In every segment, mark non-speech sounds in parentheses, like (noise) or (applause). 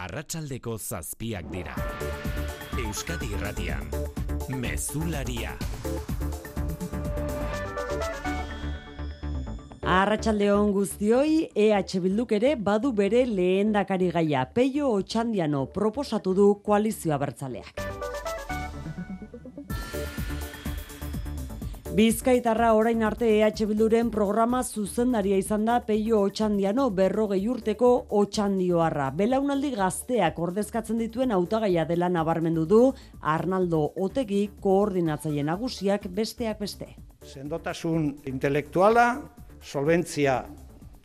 Arratsaldeko zazpiak dira. Euskadi Irratian. Mezularia. Arratsaldeon guztioi, EH Bilduk ere badu bere lehendakari gaia. Peio Otxandiano proposatu du koalizioa bertzaleak. Bizkaitarra orain arte EH Bilduren programa zuzendaria izan da Peio Otxandiano berrogei urteko Otxandioarra. Belaunaldi gazteak ordezkatzen dituen hautagaia dela nabarmendu du Arnaldo Otegi koordinatzaile nagusiak besteak beste. Sendotasun intelektuala, solventzia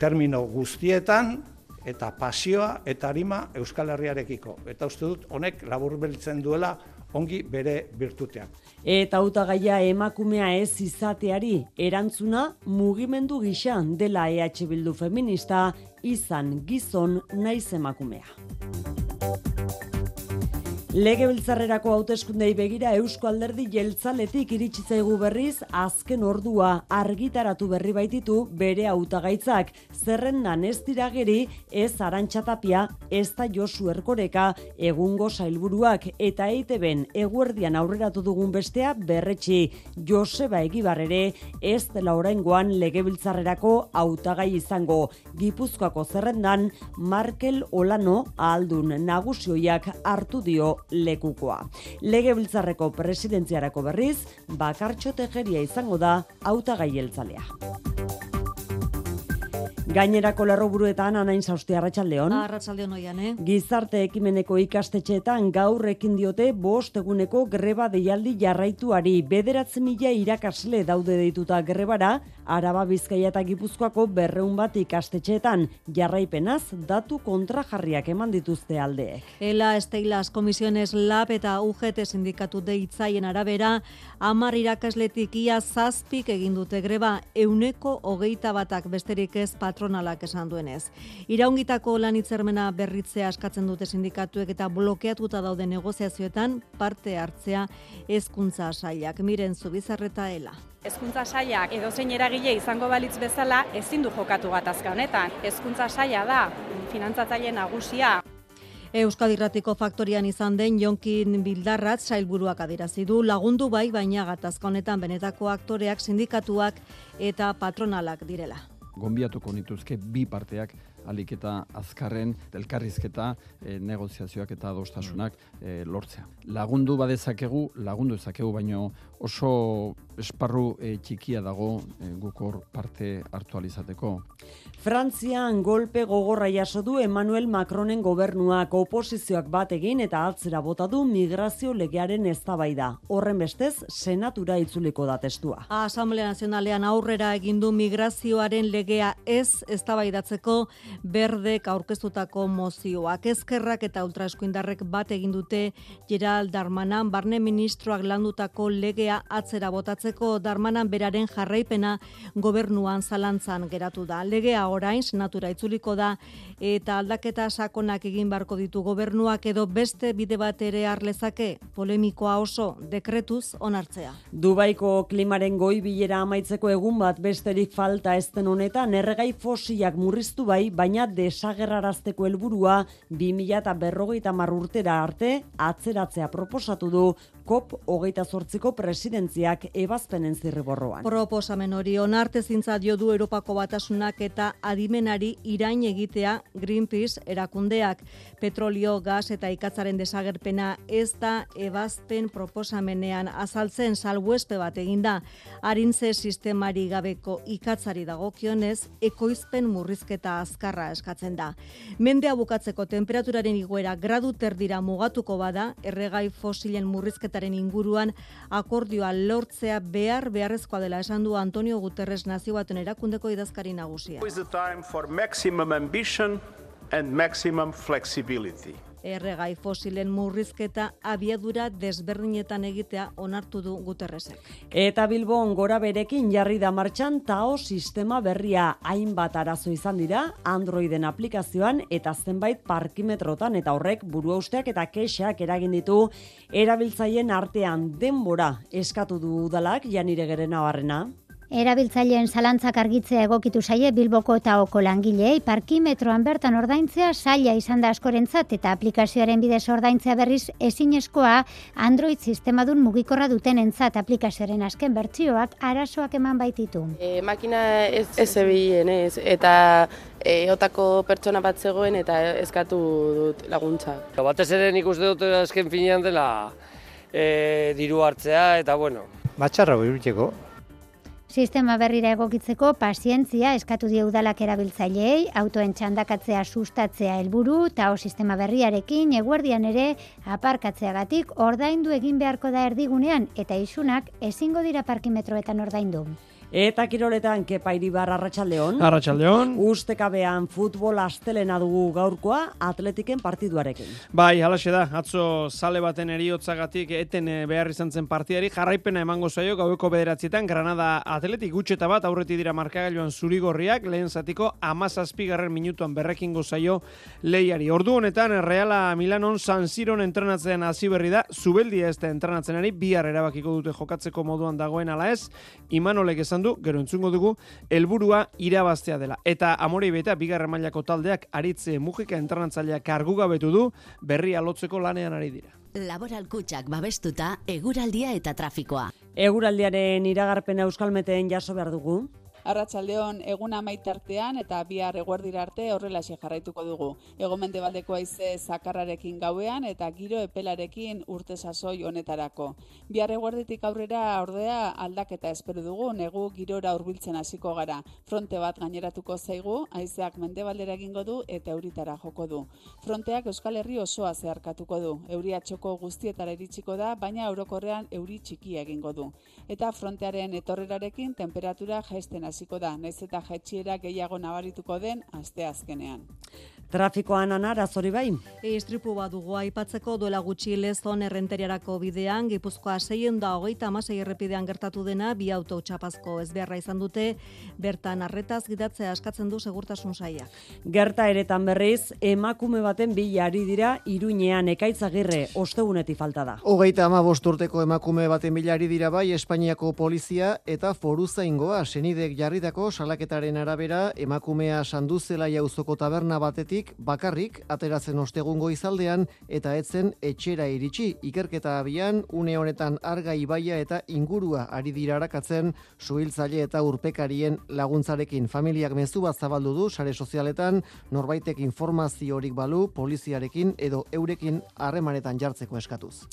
termino guztietan, eta pasioa eta harima Euskal Herriarekiko. Eta uste dut honek laburbeltzen duela ongi bere birtuteak. Eta hautagaia emakumea ez izateari erantzuna mugimendu gisa dela EH Bildu feminista izan gizon naiz emakumea. Legebiltzarrerako hauteskundei begira Eusko Alderdi Jeltzaletik iritsi zaigu berriz azken ordua. Argitaratu berri baititu bere hautagaitzak. Zerrendan ez dirageri ez Arantxatapia ez da Josu Erkoreka egungo sailburuak eta EITBen eguerdian aurreratu dugun bestea berretxi Joseba Egibar ere ez dela oraingoan Legebiltzarrerako hautagai izango. Gipuzkoako zerrendan Markel Olano aldun nagusioiak hartu dio lekukoa. Legebiltzarreko presidentziarako berriz, bakartxo tejeria izango da hautagai heltzalea. Gainerako lerroburuetan anain zauzti arratsaldeon. Arratsaldeon oian, eh? Gizarte ekimeneko ikastetxeetan gaur ekin diote bost eguneko greba deialdi jarraituari. Bederatzi mila irakasle daude deituta grebara, Araba Bizkaia eta Gipuzkoako berreun bat ikastetxeetan jarraipenaz datu kontrajarriak eman dituzte aldeek. Ela Esteilas Komisiones Lab eta UGT sindikatu deitzaien arabera, amar irakasletik ia zazpik egin dute greba euneko hogeita batak besterik ez patronalak esan duenez. Iraungitako lan hitzermena berritzea askatzen dute sindikatuek eta blokeatuta daude negoziazioetan parte hartzea hezkuntza sailak. Miren Zubizarreta ela. Hezkuntza sailak edozein eragile izango balitz bezala ezin du jokatu gatazka honetan. Hezkuntza saila da finantzatzaile nagusia. Euskadirratiko faktorian izan den Jonkin Bildarrat sailburuak adirazi du lagundu bai baina gatazka honetan benetako aktoreak sindikatuak eta patronalak direla gonbiatuko nituzke bi parteak alik eta azkarren elkarrizketa e, negoziazioak eta adostasunak e, lortzea. Lagundu badezakegu, lagundu ezakegu, baino oso esparru e, txikia dago e, gukor parte hartu alizateko. Frantzian golpe gogorra jaso du Emmanuel Macronen gobernuak oposizioak bat egin eta atzera bota du migrazio legearen eztabaida. Horren bestez, senatura itzuliko da testua. Asamblea Nazionalean aurrera egin du migrazioaren legea ez eztabaidatzeko berdek aurkeztutako mozioak. Ezkerrak eta ultraeskuindarrek bat egin dute Gerald Darmanan barne ministroak landutako legea atzera botatzeko Darmanan beraren jarraipena gobernuan zalantzan geratu da. Legea orain senatura itzuliko da eta aldaketa sakonak egin barko ditu gobernuak edo beste bide bat ere arlezake polemikoa oso dekretuz onartzea. Dubaiko klimaren goi bilera amaitzeko egun bat besterik falta ezten honetan erregai fosiak murriztu bai, baina desagerrarazteko helburua 2050 urtera arte atzeratzea proposatu du COP hogeita zortziko presidentziak ebazpenen zirriborroan. Proposamen hori onarte zintza dio du Europako batasunak eta adimenari irain egitea Greenpeace erakundeak. Petrolio, gas eta ikatzaren desagerpena ez da ebazpen proposamenean azaltzen salbuespe bat eginda. Arintze sistemari gabeko ikatzari dagokionez, ekoizpen murrizketa azkarra eskatzen da. Mendea bukatzeko temperaturaren igoera gradu terdira mugatuko bada, erregai fosilen murrizketa politikaren inguruan akordioa lortzea behar beharrezkoa dela esan du Antonio Guterres nazio baten erakundeko idazkari nagusia. maximum ambition and maximum flexibility erregai fosilen murrizketa abiadura desberdinetan egitea onartu du Guterresek. Eta Bilbon gora berekin jarri da martxan TAO sistema berria hainbat arazo izan dira Androiden aplikazioan eta zenbait parkimetrotan eta horrek buruausteak eta kexak eragin ditu erabiltzaileen artean denbora eskatu du udalak janire gerena barrena. Erabiltzaileen zalantzak argitzea egokitu zaie Bilboko eta Oko langileei parkimetroan bertan ordaintzea saia izan da askorentzat eta aplikazioaren bidez ordaintzea berriz ezinezkoa Android sistemadun mugikorra duten entzat aplikazioaren azken bertsioak arazoak eman baititu. E, makina ez, ez ez, eta e, otako pertsona bat zegoen eta eskatu dut laguntza. Batez ere nik uste dut azken finean dela e, diru hartzea eta bueno. Batxarra biruteko, Sistema berrira egokitzeko pazientzia eskatu die udalak erabiltzaileei, autoen txandakatzea sustatzea helburu eta o sistema berriarekin eguerdian ere aparkatzeagatik ordaindu egin beharko da erdigunean eta isunak ezingo dira parkimetroetan ordaindu. Eta kiroletan kepa iribar arratsaldeon. Arratsaldeon. Ustekabean futbol astelena dugu gaurkoa atletiken partiduarekin. Bai, halaxe da. Atzo sale baten eriotzagatik eten eh, behar izan zen partidari jarraipena emango zaio gaueko bederatzietan Granada Atletik gutxeta bat aurreti dira markagailuan zurigorriak lehen zatiko amazazpigarren minutuan berrekin gozaio lehiari. Ordu honetan Reala Milanon San Siron entrenatzean hasi berri da. Zubeldia ez da entrenatzenari bihar erabakiko dute jokatzeko moduan dagoen ala ez. Imanolek esan du, gero entzungo dugu, helburua irabaztea dela. Eta amorei beta, bigarren mailako taldeak aritze mugika entranatzailea kargu gabetu du, berri alotzeko lanean ari dira. Laboral kutsak babestuta, eguraldia eta trafikoa. Eguraldiaren iragarpena euskalmeteen jaso behar dugu. Arratsaldeon egun amaitartean eta bihar eguerdira arte horrela jarraituko dugu. Egomende baldeko aize zakarrarekin gauean eta giro epelarekin urte sasoi honetarako. Bihar eguerditik aurrera ordea aldaketa esperu dugu negu girora hurbiltzen hasiko gara. Fronte bat gaineratuko zaigu, haizeak mendebaldera egingo du eta euritara joko du. Fronteak Euskal Herri osoa zeharkatuko du. Euria txoko guztietara iritsiko da, baina eurokorrean euri txikia egingo du. Eta frontearen etorrerarekin temperatura jaisten hasiko da, naiz eta jaitxiera gehiago nabarituko den aste azkenean. Trafikoan anar, azori bai? Istripu bat dugu aipatzeko duela gutxi lezon errenteriarako bidean, Gipuzkoa seien da hogeita amasei errepidean gertatu dena, bi auto txapazko ez beharra izan dute, bertan arretaz gidatzea askatzen du segurtasun saia. Gerta eretan berriz, emakume baten bilari dira, iruñean ekaitzagirre, osteguneti falta da. Hogeita ama bosturteko emakume baten bilari dira bai, Espainiako polizia eta foruza ingoa, senidek jarritako salaketaren arabera, emakumea sanduzela jauzoko taberna batetik, bakarrik ateratzen ostegungo izaldean eta etzen etxera iritsi ikerketa abian une honetan arga ibaia eta ingurua ari dira arakatzen suhiltzaile eta urpekarien laguntzarekin familiak mezu bat zabaldu du sare sozialetan norbaitek informaziorik balu poliziarekin edo eurekin harremanetan jartzeko eskatuz.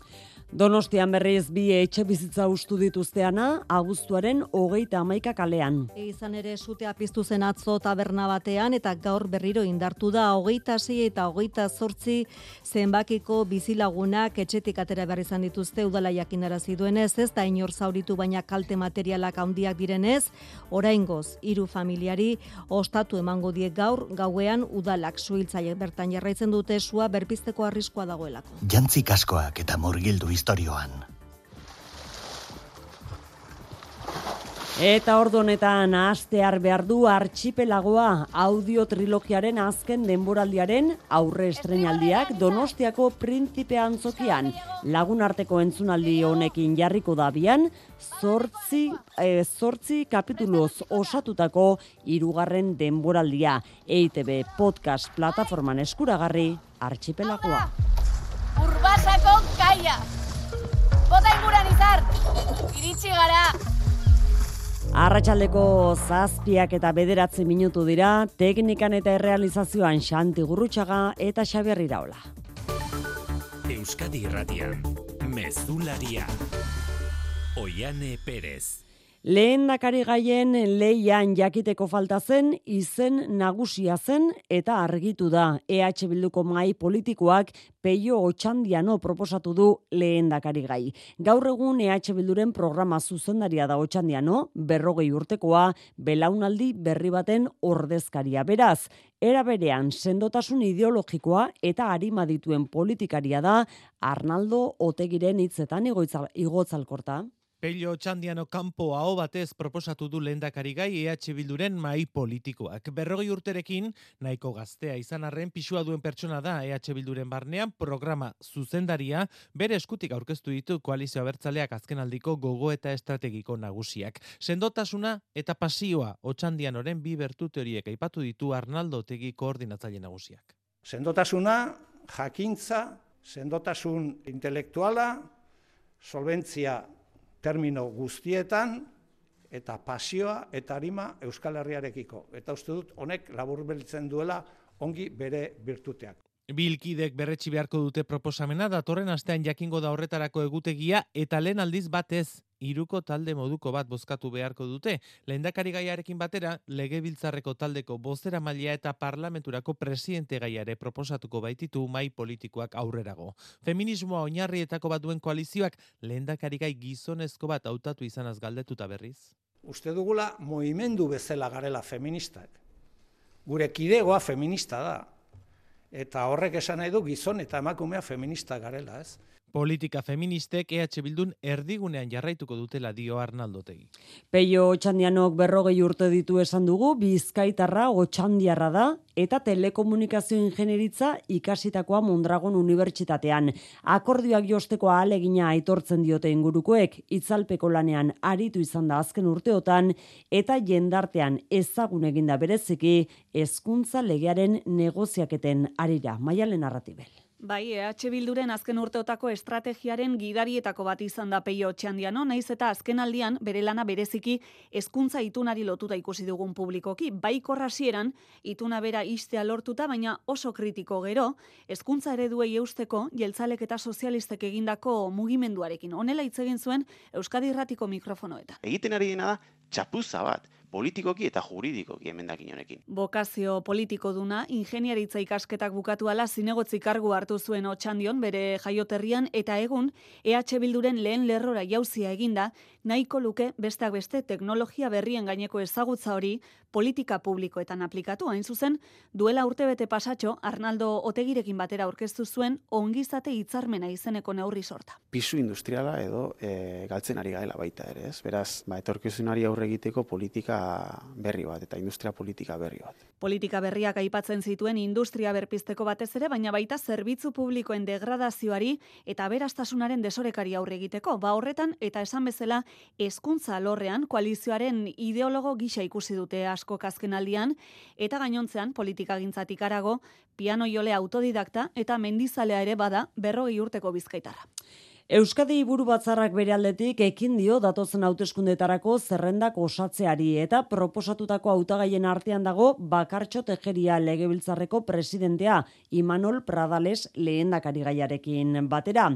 Donostian berriz bi etxe bizitza ustu dituzteana, abuztuaren hogeita amaika kalean. Izan ere sutea piztu zen atzo taberna batean eta gaur berriro indartu da hogeita zei eta hogeita zortzi zenbakiko bizilagunak etxetik atera behar izan dituzte udala jakinarazi duenez, ez da inor zauritu baina kalte materialak handiak direnez, oraingoz hiru familiari ostatu emango die gaur gauean udalak suhiltzaile bertan jarraitzen dute sua berpizteko arriskoa dagoelako. Jantzi kaskoak eta murgildu historioan. Eta ordu honetan astear behar du archipelagoa audio trilogiaren azken denboraldiaren aurre estrenaldiak Donostiako Printzipe Antzokian lagun arteko entzunaldi honekin jarriko dabian zortzi, e, zortzi kapituloz osatutako irugarren denboraldia EITB podcast plataforman eskuragarri archipelagoa. Urbasako kaia! Bota inguran izar! Iritsi gara! Arratxaldeko zazpiak eta bederatzi minutu dira, teknikan eta errealizazioan Xanti Gurrutxaga eta Xabier Iraola. Euskadi Irratian, Mezularia, Oiane Perez. Lehen dakari gaien leian jakiteko falta zen, izen nagusia zen eta argitu da. EH Bilduko mai politikoak peio otxandiano proposatu du lehen dakari gai. Gaur egun EH Bilduren programa zuzendaria da otxandiano, berrogei urtekoa, belaunaldi berri baten ordezkaria. Beraz, era berean sendotasun ideologikoa eta harima dituen politikaria da Arnaldo Otegiren hitzetan igotzalkorta. Pello Txandiano kanpo hau batez proposatu du lehendakari gai EH Bilduren mai politikoak. Berrogei urterekin, nahiko gaztea izan arren pisua duen pertsona da EH Bilduren barnean programa zuzendaria bere eskutik aurkeztu ditu koalizio abertzaleak azkenaldiko gogo eta estrategiko nagusiak. Sendotasuna eta pasioa Otxandianoren bi bertu teoriek aipatu ditu Arnaldo Tegi koordinatzaile nagusiak. Sendotasuna, jakintza, sendotasun intelektuala, solventzia termino guztietan eta pasioa eta arima Euskal Herriarekiko. Eta uste dut honek laburbeltzen duela ongi bere birtuteak. Bilkidek berretsi beharko dute proposamena datorren astean jakingo da horretarako egutegia eta lehen aldiz batez iruko talde moduko bat bozkatu beharko dute. Lehendakari gaiarekin batera, legebiltzarreko taldeko bozera maila eta parlamenturako presidente gaiare proposatuko baititu mai politikoak aurrerago. Feminismoa oinarrietako bat duen koalizioak lehendakari gai gizonezko bat hautatu izanaz galdetuta berriz. Uste dugula moimendu bezala garela feministak. Gure kidegoa feminista da. Eta horrek esan nahi du gizon eta emakumea feminista garela, ez? Politika feministek EH Bildun erdigunean jarraituko dutela dio Arnaldotegi. Peio Otxandianok berrogei urte ditu esan dugu, bizkaitarra Otxandiarra da, eta telekomunikazio ingenieritza ikasitakoa Mondragon Unibertsitatean. Akordioak josteko ahalegina aitortzen diote ingurukoek, itzalpeko lanean aritu izan da azken urteotan, eta jendartean ezagun eginda bereziki, hezkuntza legearen negoziaketen arira. Maialen narratibel. Bai, EH Bilduren azken urteotako estrategiaren gidarietako bat izan da peio txandiano, naiz eta azken aldian bere lana bereziki hezkuntza itunari lotuta ikusi dugun publikoki. Bai korrasieran, ituna bera istea lortuta, baina oso kritiko gero, hezkuntza ereduei eusteko, jeltzalek eta sozialistek egindako mugimenduarekin. Honela hitz egin zuen Euskadi Irratiko mikrofonoetan. Egiten ari dena da, txapuza bat, politikoki eta juridikoki emendakin honekin. Bokazio politiko duna, ingeniaritza ikasketak bukatu ala zinegotzi kargu hartu zuen otxandion bere jaioterrian eta egun EH Bilduren lehen lerrora jauzia eginda, nahiko luke besteak beste teknologia berrien gaineko ezagutza hori politika publikoetan aplikatu. Hain zuzen, duela urtebete pasatxo, Arnaldo Otegirekin batera aurkeztu zuen ongizate hitzarmena izeneko neurri sorta. Pisu industriala edo e, galtzen ari gaela baita ere, ez? Beraz, ba, etorkizunari aurre egiteko politika berri bat eta industria politika berri bat. Politika berriak aipatzen zituen industria berpizteko batez ere, baina baita zerbitzu publikoen degradazioari eta berastasunaren desorekari aurre egiteko. Ba horretan eta esan bezala hezkuntza alorrean koalizioaren ideologo gisa ikusi dute asko kazkenaldian eta gainontzean politika gintzatik arago piano jole autodidakta eta mendizalea ere bada berrogei urteko bizkaitarra. Euskadi buru batzarrak bere aldetik ekin dio datozen hauteskundetarako zerrendak osatzeari eta proposatutako hautagaien artean dago bakartxo tejeria legebiltzarreko presidentea Imanol Pradales lehendakari gaiarekin batera.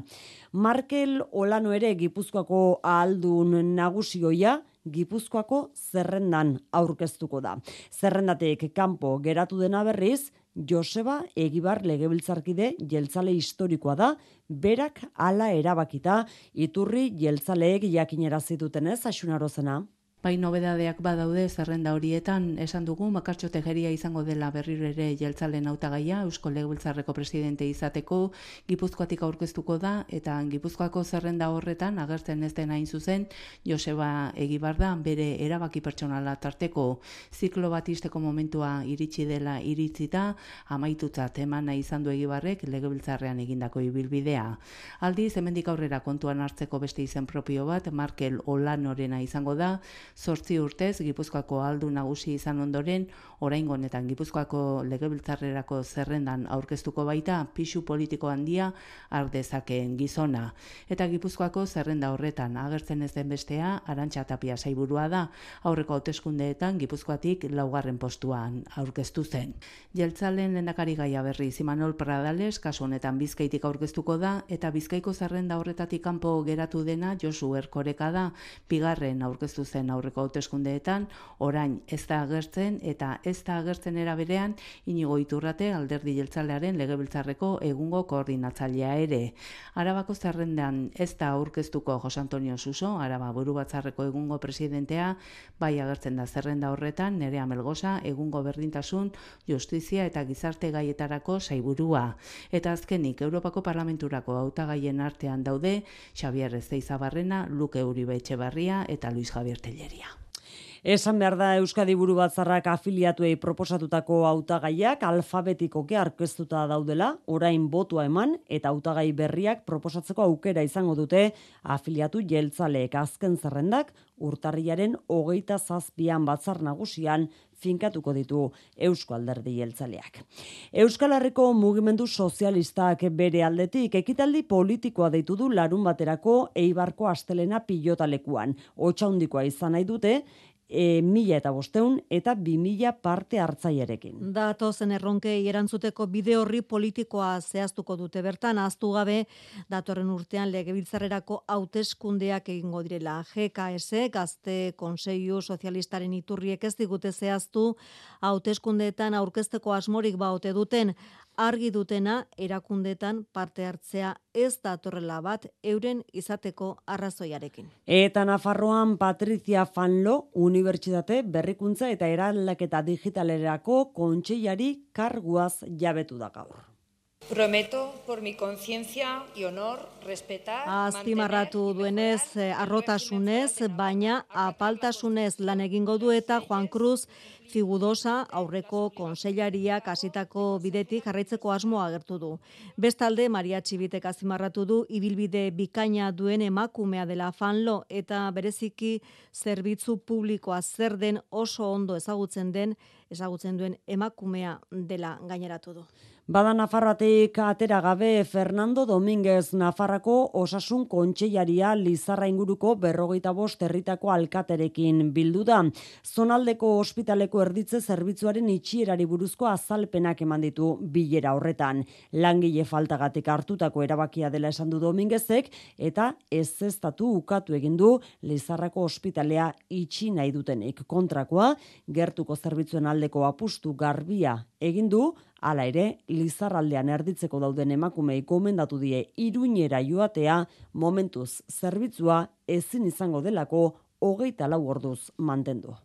Markel Olano ere Gipuzkoako ahaldun nagusioia Gipuzkoako zerrendan aurkeztuko da. Zerrendatek kanpo geratu dena berriz, Joseba Egibar legebiltzarkide jeltzale historikoa da, berak hala erabakita, iturri jeltzaleek jakinera zituten ez, asunarozena. Bai nobedadeak badaude zerrenda horietan, esan dugu Makartxo Tejeria izango dela berriro ere jeltzalen hautagaia Eusko Legebiltzarreko presidente izateko. Gipuzkoatik aurkeztuko da eta Gipuzkoako zerrenda horretan agertzen ez den hain zuzen Joseba Egibarda bere erabaki pertsonala tarteko. Ziklo bat isteko momentua iritsi dela iritzita amaituta temana izan du Egibarrek Legebiltzarrean egindako ibilbidea. Aldiz hemendik aurrera kontuan hartzeko beste izen propio bat Markel Olanorena izango da Zortzi urtez, Gipuzkoako aldu nagusi izan ondoren, orain honetan Gipuzkoako legebiltzarrerako zerrendan aurkeztuko baita, pixu politiko handia ardezakeen gizona. Eta Gipuzkoako zerrenda horretan agertzen ez den bestea, arantxa tapia saiburua da, aurreko hauteskundeetan Gipuzkoatik laugarren postuan aurkeztu zen. Jeltzalen lendakari gaia berri Zimanol Pradales, kasu honetan bizkaitik aurkeztuko da, eta bizkaiko zerrenda horretatik kanpo geratu dena Josu Erkoreka da, bigarren aurkeztu zen aurreko hauteskundeetan, orain ez da agertzen eta ez da agertzen eraberean inigo iturrate alderdi jeltzalearen legebiltzarreko egungo koordinatzailea ere. Arabako zerrendan ez da aurkeztuko Jos Antonio Suso, Araba buru batzarreko egungo presidentea, bai agertzen da zerrenda horretan, nerea melgoza, egungo berdintasun, justizia eta gizarte gaietarako saiburua. Eta azkenik, Europako Parlamenturako hautagaien artean daude, Xavier Ezeizabarrena, Luke Uribe Etxebarria eta Luis Javier Telleria. Esan behar da Euskadi buru batzarrak afiliatuei proposatutako hautagaiak alfabetikoke aurkeztuta daudela, orain botua eman eta hautagai berriak proposatzeko aukera izango dute afiliatu jeltzaleek azken zerrendak urtarriaren hogeita zazpian batzar nagusian finkatuko ditu Eusko Alderdi Jeltzaleak. Euskal Herriko mugimendu sozialistak bere aldetik ekitaldi politikoa deitu du larun baterako Eibarko Astelena pilotalekuan. Otsaundikoa izan nahi dute e, mila eta bosteun eta bi mila parte hartzailerekin. Datozen erronkei erantzuteko bide horri politikoa zehaztuko dute bertan, aztu gabe datorren urtean legebiltzarrerako hauteskundeak egingo direla. GKS, Gazte Konseiu Sozialistaren iturriek ez digute zehaztu hauteskundeetan aurkezteko asmorik baote duten, argi dutena erakundetan parte hartzea ez da torrela bat euren izateko arrazoiarekin. Eta Nafarroan Patricia Fanlo Unibertsitate berrikuntza eta eraldaketa digitalerako kontseilari karguaz jabetu da gaur. Prometo por mi conciencia y honor respetar Azpimarratu duenez eh, arrotasunez baina apaltasunez lan egingo du eta Juan Cruz Figudosa aurreko konseilariak hasitako bidetik jarraitzeko asmoa agertu du. Bestalde Maria Txibitek azpimarratu du ibilbide bikaina duen emakumea dela fanlo eta bereziki zerbitzu publikoa zer den oso ondo ezagutzen den ezagutzen duen emakumea dela gaineratu du. Bada Nafarratik atera gabe Fernando Dominguez Nafarrako osasun kontseilaria Lizarra inguruko berrogeita bost herritako alkaterekin bildu da. Zonaldeko ospitaleko erditze zerbitzuaren itxierari buruzko azalpenak eman ditu bilera horretan. Langile faltagatik hartutako erabakia dela esan du Dominguezek eta ez zestatu ukatu egin du Lizarrako ospitalea itxi nahi dutenik. Kontrakoa, gertuko zerbitzuen aldeko apustu garbia egin du, Hala ere, Lizarraldean erditzeko dauden emakumei gomendatu die iruñera joatea momentuz zerbitzua ezin izango delako hogeita lau orduz mantendu.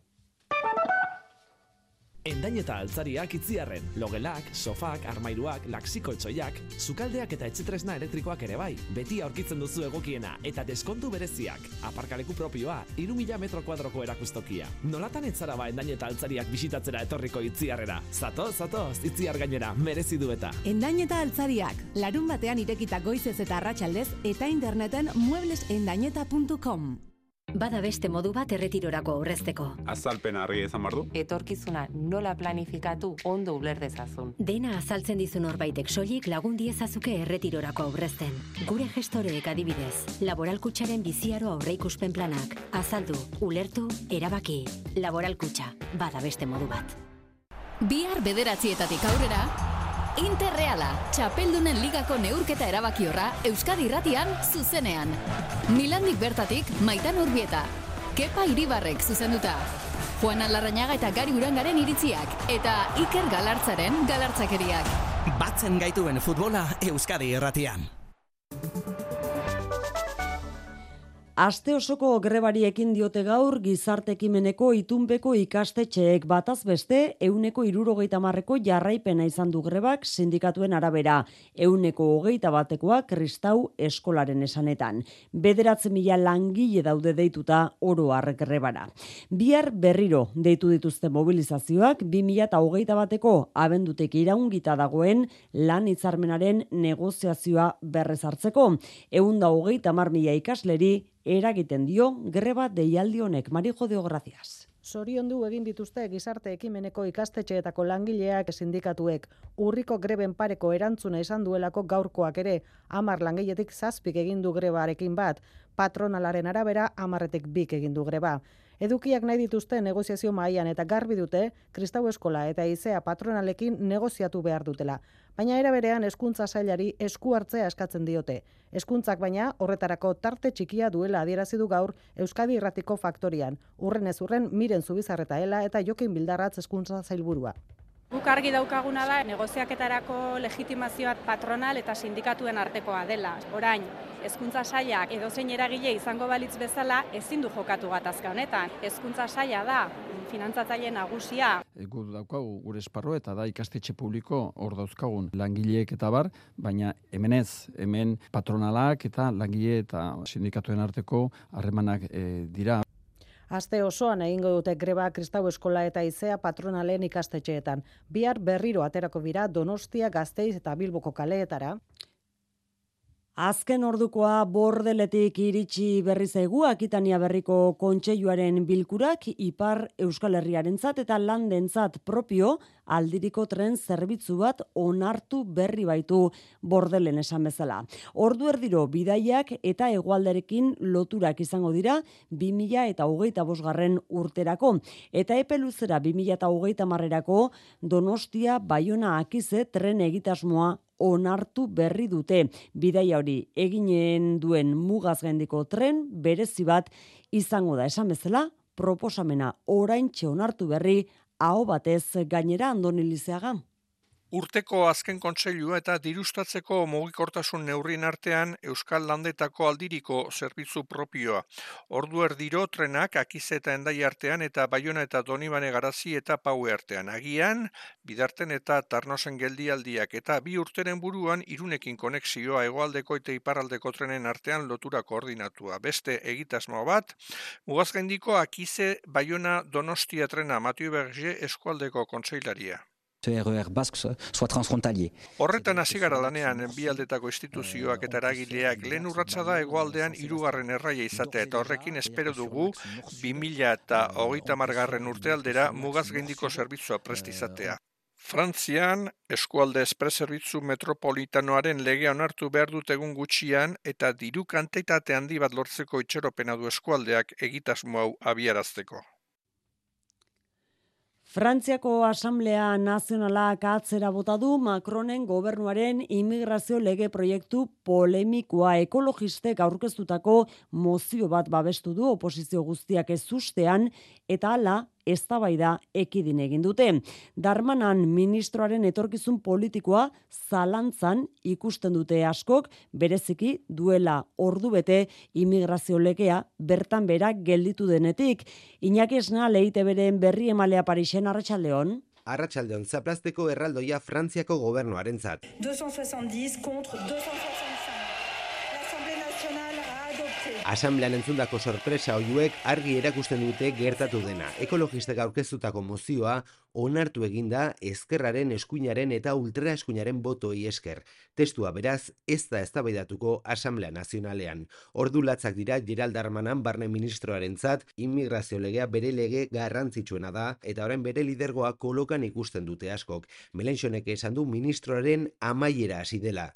Endain eta altzariak itziarren, logelak, sofak, armairuak, laksiko etxoiak, sukaldeak eta etxetresna elektrikoak ere bai, beti aurkitzen duzu egokiena eta deskontu bereziak, aparkaleku propioa, iru mila metro kuadroko erakustokia. Nolatan etzara ba endain eta altzariak bisitatzera etorriko itziarrera. Zato, zato, itziar gainera, merezi du eta. Endain eta altzariak, larun batean irekita goizez eta arratsaldez eta interneten mueblesendaineta.com. Bada beste modu bat erretirorako aurrezteko. Azalpen argi izan bardu. Etorkizuna nola planifikatu ondo uler dezazun. Dena azaltzen dizu norbaitek soilik lagun diezazuke erretirorako aurrezten. Gure gestoreek adibidez, laboralkutsaren biziaro aurreikuspen planak. Azaldu, ulertu, erabaki. Laboralkutxa, bada beste modu bat. Bihar bederatzietatik aurrera, Interreala, txapeldunen ligako neurketa erabakiorra Euskadi Irratian zuzenean. Milandik bertatik, maitan urbieta. Kepa Iribarrek zuzenduta. Juan Alarrañaga eta Gari Urangaren iritziak. Eta Iker Galartzaren galartzakeriak. Batzen gaituen futbola Euskadi Irratian. Aste osoko grebari ekin diote gaur gizarte ekimeneko itunbeko ikastetxeek bataz beste euneko irurogeita marreko jarraipena izan du grebak sindikatuen arabera. Euneko hogeita batekoa kristau eskolaren esanetan. Bederatzen mila langile daude deituta oro grebara. Bihar berriro deitu dituzte mobilizazioak 2000 eta hogeita bateko abendutek iraungita dagoen lan hitzarmenaren negoziazioa berrez hartzeko. Eunda hogeita mar mila ikasleri eragiten dio greba deialdi honek Marijo de Gracias. Soriondu egin dituzte gizarte ekimeneko ikastetxeetako langileak sindikatuek. Urriko greben pareko erantzuna izan duelako gaurkoak ere, amar langiletik zazpik egin du grebarekin bat, patronalaren arabera amarretik bik egin du greba. Edukiak nahi dituzte negoziazio mailan eta garbi dute Kristau Eskola eta Izea patronalekin negoziatu behar dutela. Baina era berean hezkuntza sailari esku hartzea eskatzen diote. Hezkuntzak baina horretarako tarte txikia duela adierazi du gaur Euskadi Irratiko Faktorian. Urren ez urren miren zubizarreta ela eta jokin bildarratz hezkuntza zailburua. Guk argi daukaguna da negoziaketarako legitimazioa patronal eta sindikatuen artekoa dela. Orain, hezkuntza sailak edozein eragile izango balitz bezala ezin du jokatu gatazka honetan. Hezkuntza saila da finantzatzaile nagusia. Egu daukagu gure esparro eta da ikastetxe publiko hor dauzkagun langileek eta bar, baina hemen ez, hemen patronalak eta langile eta sindikatuen arteko harremanak e, dira. Aste osoan egingo dute greba Kristau Eskola eta Izea patronalen ikastetxeetan. Bihar berriro aterako bira Donostia, Gasteiz eta Bilboko kaleetara. Azken ordukoa bordeletik iritsi berri zaigu Akitania berriko kontseiluaren bilkurak ipar Euskal Herriarentzat eta landentzat propio aldiriko tren zerbitzu bat onartu berri baitu bordelen esan bezala. Ordu erdiro bidaiak eta hegoalderekin loturak izango dira 2000 eta hogeita bosgarren urterako. Eta epe luzera 2000 eta hogeita marrerako Donostia Baiona Akize tren egitasmoa onartu berri dute. Bidaia hori eginen duen mugaz gendiko tren berezi bat izango da esan bezala proposamena oraintxe onartu berri aho batez gainera andoni lizeaga. Urteko azken kontseilua eta dirustatzeko mugikortasun neurrien artean Euskal Landetako aldiriko zerbitzu propioa. Ordu erdiro trenak akize eta endai artean eta baiona eta donibane garazi eta paue artean. Agian, bidarten eta tarnosen geldialdiak eta bi urteren buruan irunekin konexioa egoaldeko eta iparaldeko trenen artean lotura koordinatua. Beste egitasmo bat, mugazgendiko akize baiona donostia trena Matio Berge eskualdeko kontseilaria. RER Basque soit transfrontalier. Horretan hasi gara lanean bi aldetako instituzioak eta eragileak lehen urratsa da hegoaldean hirugarren erraia izatea eta horrekin espero dugu 2000 eta hogeita margarren urtealdera mugaz geindiko zerbitzua prestizatea. Frantzian, eskualde espreserbitzu metropolitanoaren legea onartu behar dut egun gutxian eta diru kanteitate handi bat lortzeko itxeropena du eskualdeak egitasmo hau abiarazteko. Frantziako Asamblea Nazionala atzera bota du Macronen gobernuaren immigrazio lege proiektu polemikoa. Ekologistek aurkeztutako mozio bat babestu du oposizio guztiak ez ustean eta hala eztabaida ekidin egin dute. Darmanan ministroaren etorkizun politikoa zalantzan ikusten dute askok, bereziki duela ordu bete imigrazio legea bertan bera gelditu denetik. Iñaki esna leite beren berri emalea Parisen arratsaldeon. Arratsaldeon zaplasteko erraldoia Frantziako gobernuarentzat. 270 kontra 270. Asamblean entzundako sorpresa oiuek argi erakusten dute gertatu dena. Ekologistek aurkeztutako mozioa onartu eginda ezkerraren eskuinaren eta ultra eskuinaren botoi esker. Testua beraz ez da eztabaidatuko Asamblea Nazionalean. Ordu latzak dira Gerald Darmanan barne ministroarentzat immigrazio legea bere lege garrantzitsuena da eta orain bere lidergoa kolokan ikusten dute askok. Melenxonek esan du ministroaren amaiera hasi dela.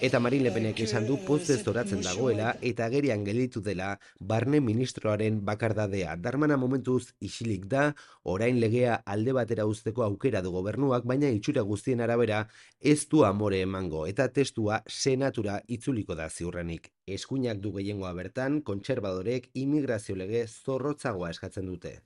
Eta Marin Lepenek esan du pozez zoratzen dagoela eta gerian gelditu dela barne ministroaren bakardadea. Darmana momentuz isilik da, orain legea alde batera uzteko aukera du gobernuak, baina itxura guztien arabera ez du amore emango eta testua senatura itzuliko da ziurrenik. Eskuinak du gehiengoa bertan, kontserbadorek imigrazio lege zorrotzagoa eskatzen dute.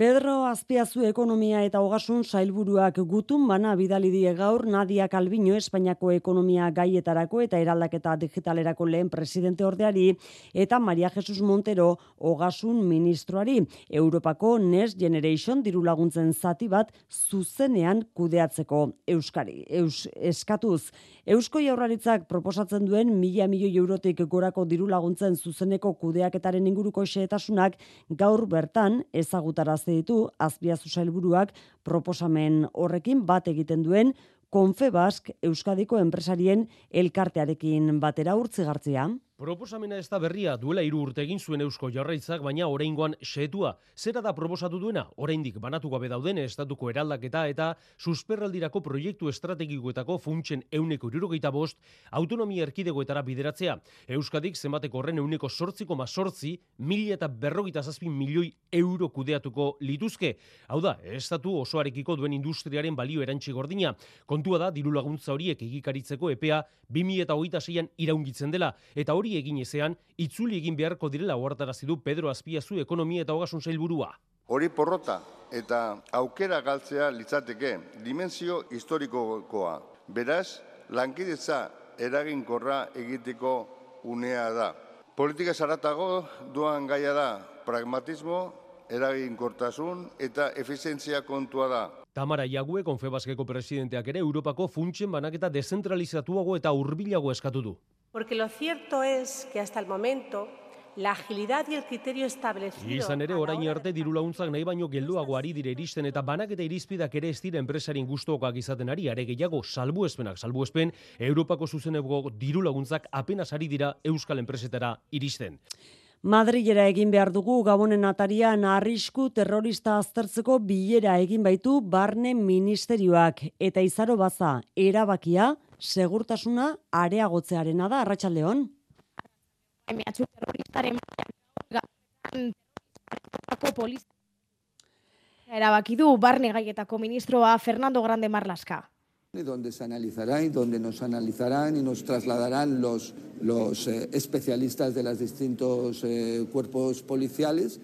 Pedro Azpiazu ekonomia eta hogasun sailburuak gutun bana bidali die gaur Nadia Calviño Espainiako ekonomia gaietarako eta eraldaketa digitalerako lehen presidente ordeari eta Maria Jesus Montero hogasun ministroari Europako Next Generation diru laguntzen zati bat zuzenean kudeatzeko Euskari. Eus, eskatuz, Eusko Jaurlaritzak proposatzen duen mila milioi eurotik gorako diru laguntzen zuzeneko kudeaketaren inguruko xehetasunak gaur bertan ezagutaraz ditu azpiazu sailburuak proposamen horrekin bat egiten duen Konfebask Euskadiko enpresarien elkartearekin batera urtzigartzia. Proposamena ez da berria duela hiru urte egin zuen Eusko Jarraitzak, baina oraingoan xetua. Zera da proposatu duena? Oraindik banatu gabe dauden estatuko eraldaketa eta susperraldirako proiektu estrategikoetako funtsen euneko irurogeita bost autonomia erkidegoetara bideratzea. Euskadik zenbateko horren euneko sortziko ma sortzi, mila eta berrogeita zazpin milioi euro kudeatuko lituzke. Hau da, estatu osoarekiko duen industriaren balio erantzi gordina. Kontua da, diru laguntza horiek egikaritzeko epea 2026an iraungitzen dela. Eta hori egin ezean, itzuli egin beharko direla ohartarazi du Pedro Azpiazu ekonomia eta ogasun sailburua. Hori porrota eta aukera galtzea litzateke dimensio historikokoa. Beraz, lankidetza eraginkorra egiteko unea da. Politika zaratago duan gaia da pragmatismo, eraginkortasun eta efizientzia kontua da. Tamara Iague, Konfebaskeko presidenteak ere, Europako funtsen banaketa dezentralizatuago eta hurbilago eskatu du. Porque lo cierto es que hasta el momento la agilidad y el criterio establecido... Izan ere, orain arte diru laguntzak nahi baino gelduago ari dire iristen eta banaketa irizpidak ere ez dira enpresarin gustokoak izaten ari, are gehiago salbuespenak, salbuespen, Europako zuzeneko diru laguntzak apenas ari dira Euskal enpresetara iristen. Madrilera egin behar dugu gabonen atarian arrisku terrorista aztertzeko bilera egin baitu barne ministerioak eta izaro baza erabakia segurtasuna areagotzearena da arratsaldeon. Mehatxu terroristaren erabaki du barne gaietako ministroa Fernando Grande Marlaska. donde se analizará y donde nos analizarán y nos trasladarán los, los eh, especialistas de los distintos eh, cuerpos policiales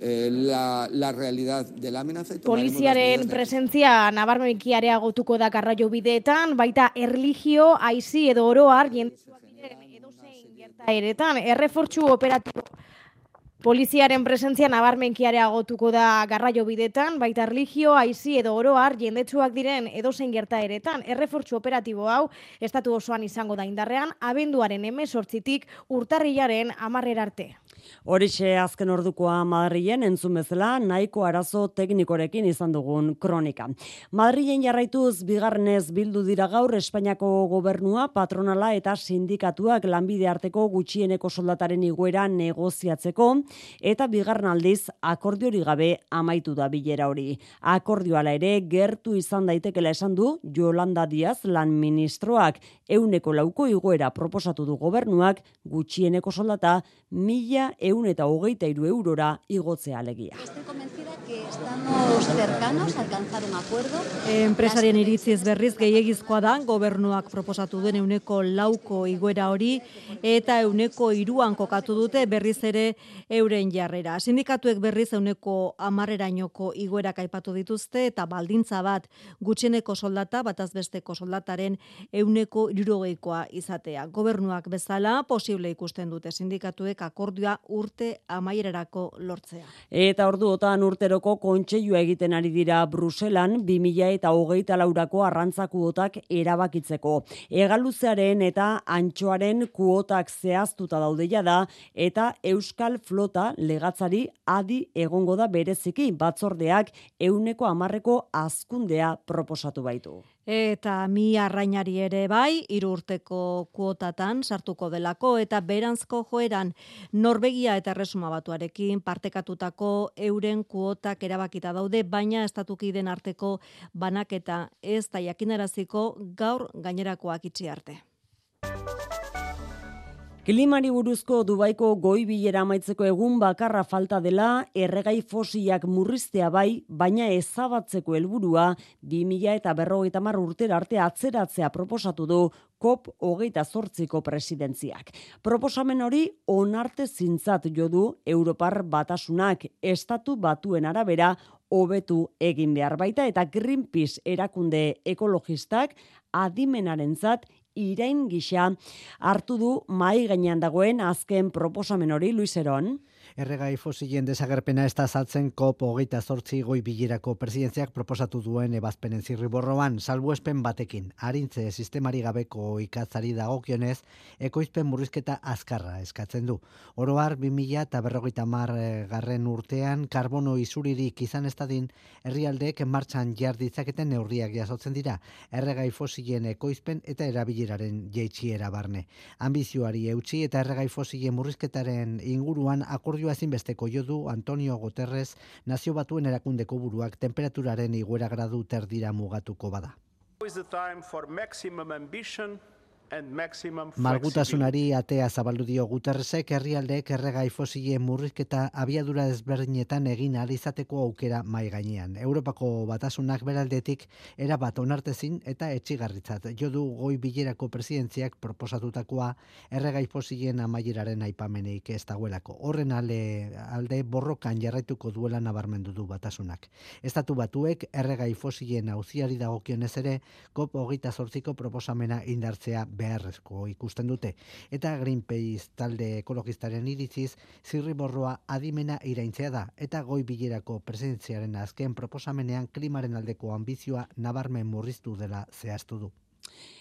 la, la realidad de la amenaza. y Poliziaren presentzia nabarmenki areagotuko da garraio bideetan, baita erlijio, aizi edo oroar jendetsuak diren edozein gertaeretan, errefortzu operatibo Poliziaren presentzia nabarmenki areagotuko da garraio bidetan, baita erlijio, aizi edo oroar jendetsuak diren edozein gertaeretan. Errefortzu operatibo hau, estatu osoan izango da indarrean, abenduaren emesortzitik urtarrilaren amarrer arte. Horixe azken ordukoa Madrilen entzun bezala nahiko arazo teknikorekin izan dugun kronika. Madrilen jarraituz bigarrenez bildu dira gaur Espainiako gobernua, patronala eta sindikatuak lanbide arteko gutxieneko soldataren iguera negoziatzeko eta bigarren aldiz akordiori gabe amaitu da bilera hori. Akordioala ere gertu izan daitekela esan du Yolanda Diaz lan ministroak euneko lauko igoera proposatu du gobernuak gutxieneko soldata mila eun eta hogeita iru eurora igotzea alegia. Estoy convencida que estamos cercanos a alcanzar un acuerdo. Enpresarien iritziz berriz gehiegizkoa da gobernuak proposatu duen euneko lauko igoera hori eta euneko iruan kokatu dute berriz ere euren jarrera. Sindikatuek berriz euneko amarrerainoko igoerak aipatu dituzte eta baldintza bat gutxeneko soldata batazbesteko soldataren euneko irurogeikoa izatea. Gobernuak bezala posible ikusten dute sindikatuek akordioa urte amaierarako lortzea. Eta orduotan urteroko kontseilua egiten ari dira Bruselan 2000 eta hogeita laurako arrantzak kuotak erabakitzeko. Egaluzearen eta antxoaren kuotak zehaztuta daudeia da eta Euskal Flota legatzari adi egongo da bereziki batzordeak euneko amarreko azkundea proposatu baitu. Eta mi arrainari ere bai, hiru urteko kuotatan sartuko delako eta beranzko joeran Norvegia eta Erresuma Batuarekin partekatutako euren kuotak erabakita daude, baina estatukiden arteko banaketa ez da jakinaraziko gaur gainerakoak itxi arte. Klimari buruzko Dubaiko goi bilera amaitzeko egun bakarra falta dela erregai fosilak murriztea bai, baina ezabatzeko helburua 2000 eta berrogeita mar urtera arte atzeratzea proposatu du COP hogeita zortziko presidentziak. Proposamen hori onarte zintzat jo du Europar batasunak estatu batuen arabera hobetu egin behar baita eta Greenpeace erakunde ekologistak adimenarentzat irain gisa hartu du mai gainean dagoen azken proposamen hori Luis Eron. Erregai fosilen desagerpena ez da saltzen COP hogeita zortzi goi bilerako presidenziak proposatu duen ebazpenen zirriborroan, salbuespen batekin. Arintze sistemari gabeko ikatzari dagokionez, ekoizpen murrizketa azkarra eskatzen du. Oroar, 2000 eta berrogeita mar garren urtean, karbono isuririk izan ez dadin, herrialdeek martxan jarditzaketen neurriak jasotzen dira, erregai fosilen ekoizpen eta erabileraren jeitxiera barne. Ambizioari eutxi eta erregai fosilen murrizketaren inguruan akordioa ezinbesteko jo du Antonio Guterres nazio batuen erakundeko buruak temperaturaren iguera gradu terdira mugatuko bada. Malgutasunari atea zabaldu dio Guterresek herrialdeek erregai fosile murrizketa abiadura ezberdinetan egin izateko aukera mai gainean. Europako batasunak beraldetik era bat onartezin eta etxigarritzat. Jo du goi bilerako presidentziak proposatutakoa erregai fosileen amaieraren aipameneik ez dagoelako. Horren alde, alde borrokan jarraituko duela nabarmendu du batasunak. Estatu batuek erregai fosileen auziari dagokionez ere, COP hogeita zortziko proposamena indartzea beharrezko ikusten dute. Eta Greenpeace talde ekologistaren iritziz, zirriborroa adimena iraintzea da, eta goi bilerako presentziaren azken proposamenean klimaren aldeko ambizioa nabarmen murriztu dela zehaztu du.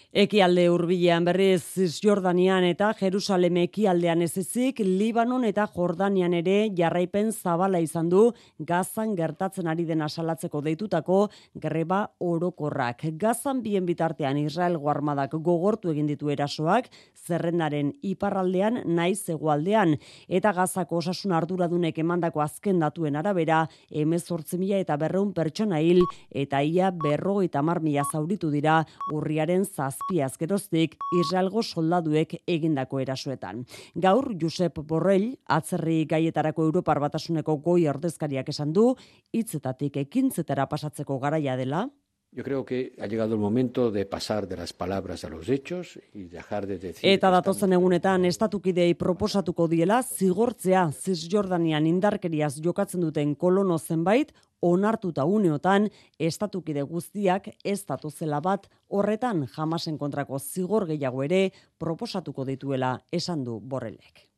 Ekialde hurbilean berriz Cisjordanian eta Jerusalem ekialdean ez ezik, Libanon eta Jordanian ere jarraipen zabala izan du Gazan gertatzen ari den asalatzeko deitutako greba orokorrak. Gazan bien bitartean Israel guarmadak gogortu egin ditu erasoak, zerrendaren iparraldean naiz hegoaldean eta Gazako osasun arduradunek emandako azken datuen arabera, emezortzi mila eta berreun pertsona hil eta ia berro eta mar mila zauritu dira urriaren zaz zazpiaz geroztik Israelgo soldaduek egindako erasoetan. Gaur, Josep Borrell, atzerri gaietarako Europar batasuneko goi ordezkariak esan du, hitzetatik ekintzetara pasatzeko garaia dela, Yo creo que ha llegado el momento de pasar de las palabras a los hechos y dejar de decir... Eta datozen egunetan estatukidei proposatuko diela zigortzea Cisjordanian indarkeriaz jokatzen duten kolono zenbait onartuta uneotan estatukide guztiak ez zela bat horretan jamasen kontrako zigor gehiago ere proposatuko dituela esan du borrelek.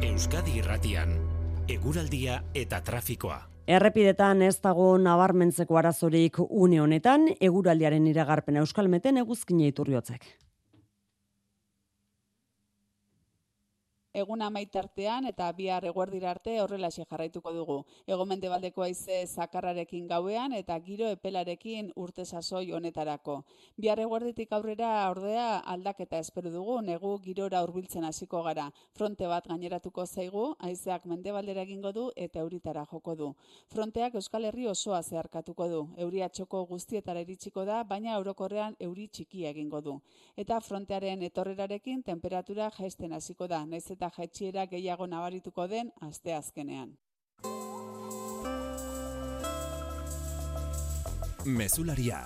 Euskadi Irratian eguraldia eta trafikoa. Errepidetan ez dago nabarmentzeko arazorik une honetan, eguraldiaren iragarpen euskalmeten eguzkine iturriotzek. Egun amaitartean eta bihar eguerdira arte horrelaxe jarraituko dugu. Egomende baldeko aize zakarrarekin gauean eta giro epelarekin urte sasoi honetarako. Bihar eguerditik aurrera ordea aldaketa espero dugu, negu girora hurbiltzen hasiko gara. Fronte bat gaineratuko zaigu, aizeak mendebaldera egingo du eta euritara joko du. Fronteak Euskal Herri osoa zeharkatuko du. Euria txoko guztietara iritsiko da, baina eurokorrean euri txikia egingo du. Eta frontearen etorrerarekin temperatura jaisten hasiko da. Naiz eta jaitxiera gehiago nabarituko den aste azkenean. Mezularia,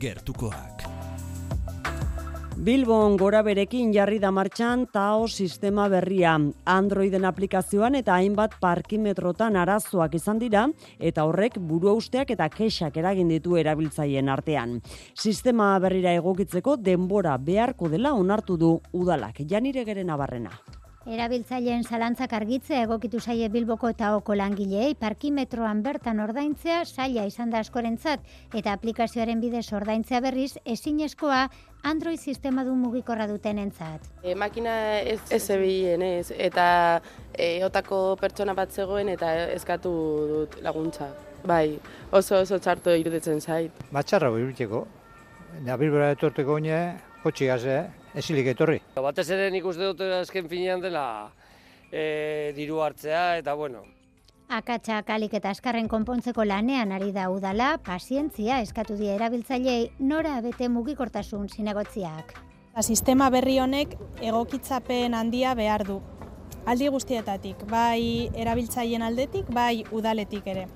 gertukoak. Bilbon gora berekin jarri da martxan TAO sistema berria. Androiden aplikazioan eta hainbat parkimetrotan arazoak izan dira eta horrek buru usteak eta kexak eragin ditu erabiltzaileen artean. Sistema berrira egokitzeko denbora beharko dela onartu du udalak. Janire geren abarrena. Erabiltzaileen zalantzak argitzea egokitu zaie Bilboko eta Oko langileei parkimetroan bertan ordaintzea saia izan da askorentzat eta aplikazioaren bidez ordaintzea berriz ezinezkoa Android sistema du mugikorra duten entzat. E, makina ez, ez ez, eta e, otako pertsona bat zegoen eta eskatu dut laguntza. Bai, oso oso txarto iruditzen zait. Batxarra iruteko, nabilbora etorteko gine, kotxi gaze, esilik etorri. Batez ere nik uste dut azken finean dela e, diru hartzea eta bueno. Akatsa kalik eta askarren konpontzeko lanean ari da udala, pazientzia eskatu die erabiltzailei nora bete mugikortasun zinegotziak. Sistema berri honek egokitzapen handia behar du. Aldi guztietatik, bai erabiltzaileen aldetik, bai udaletik ere.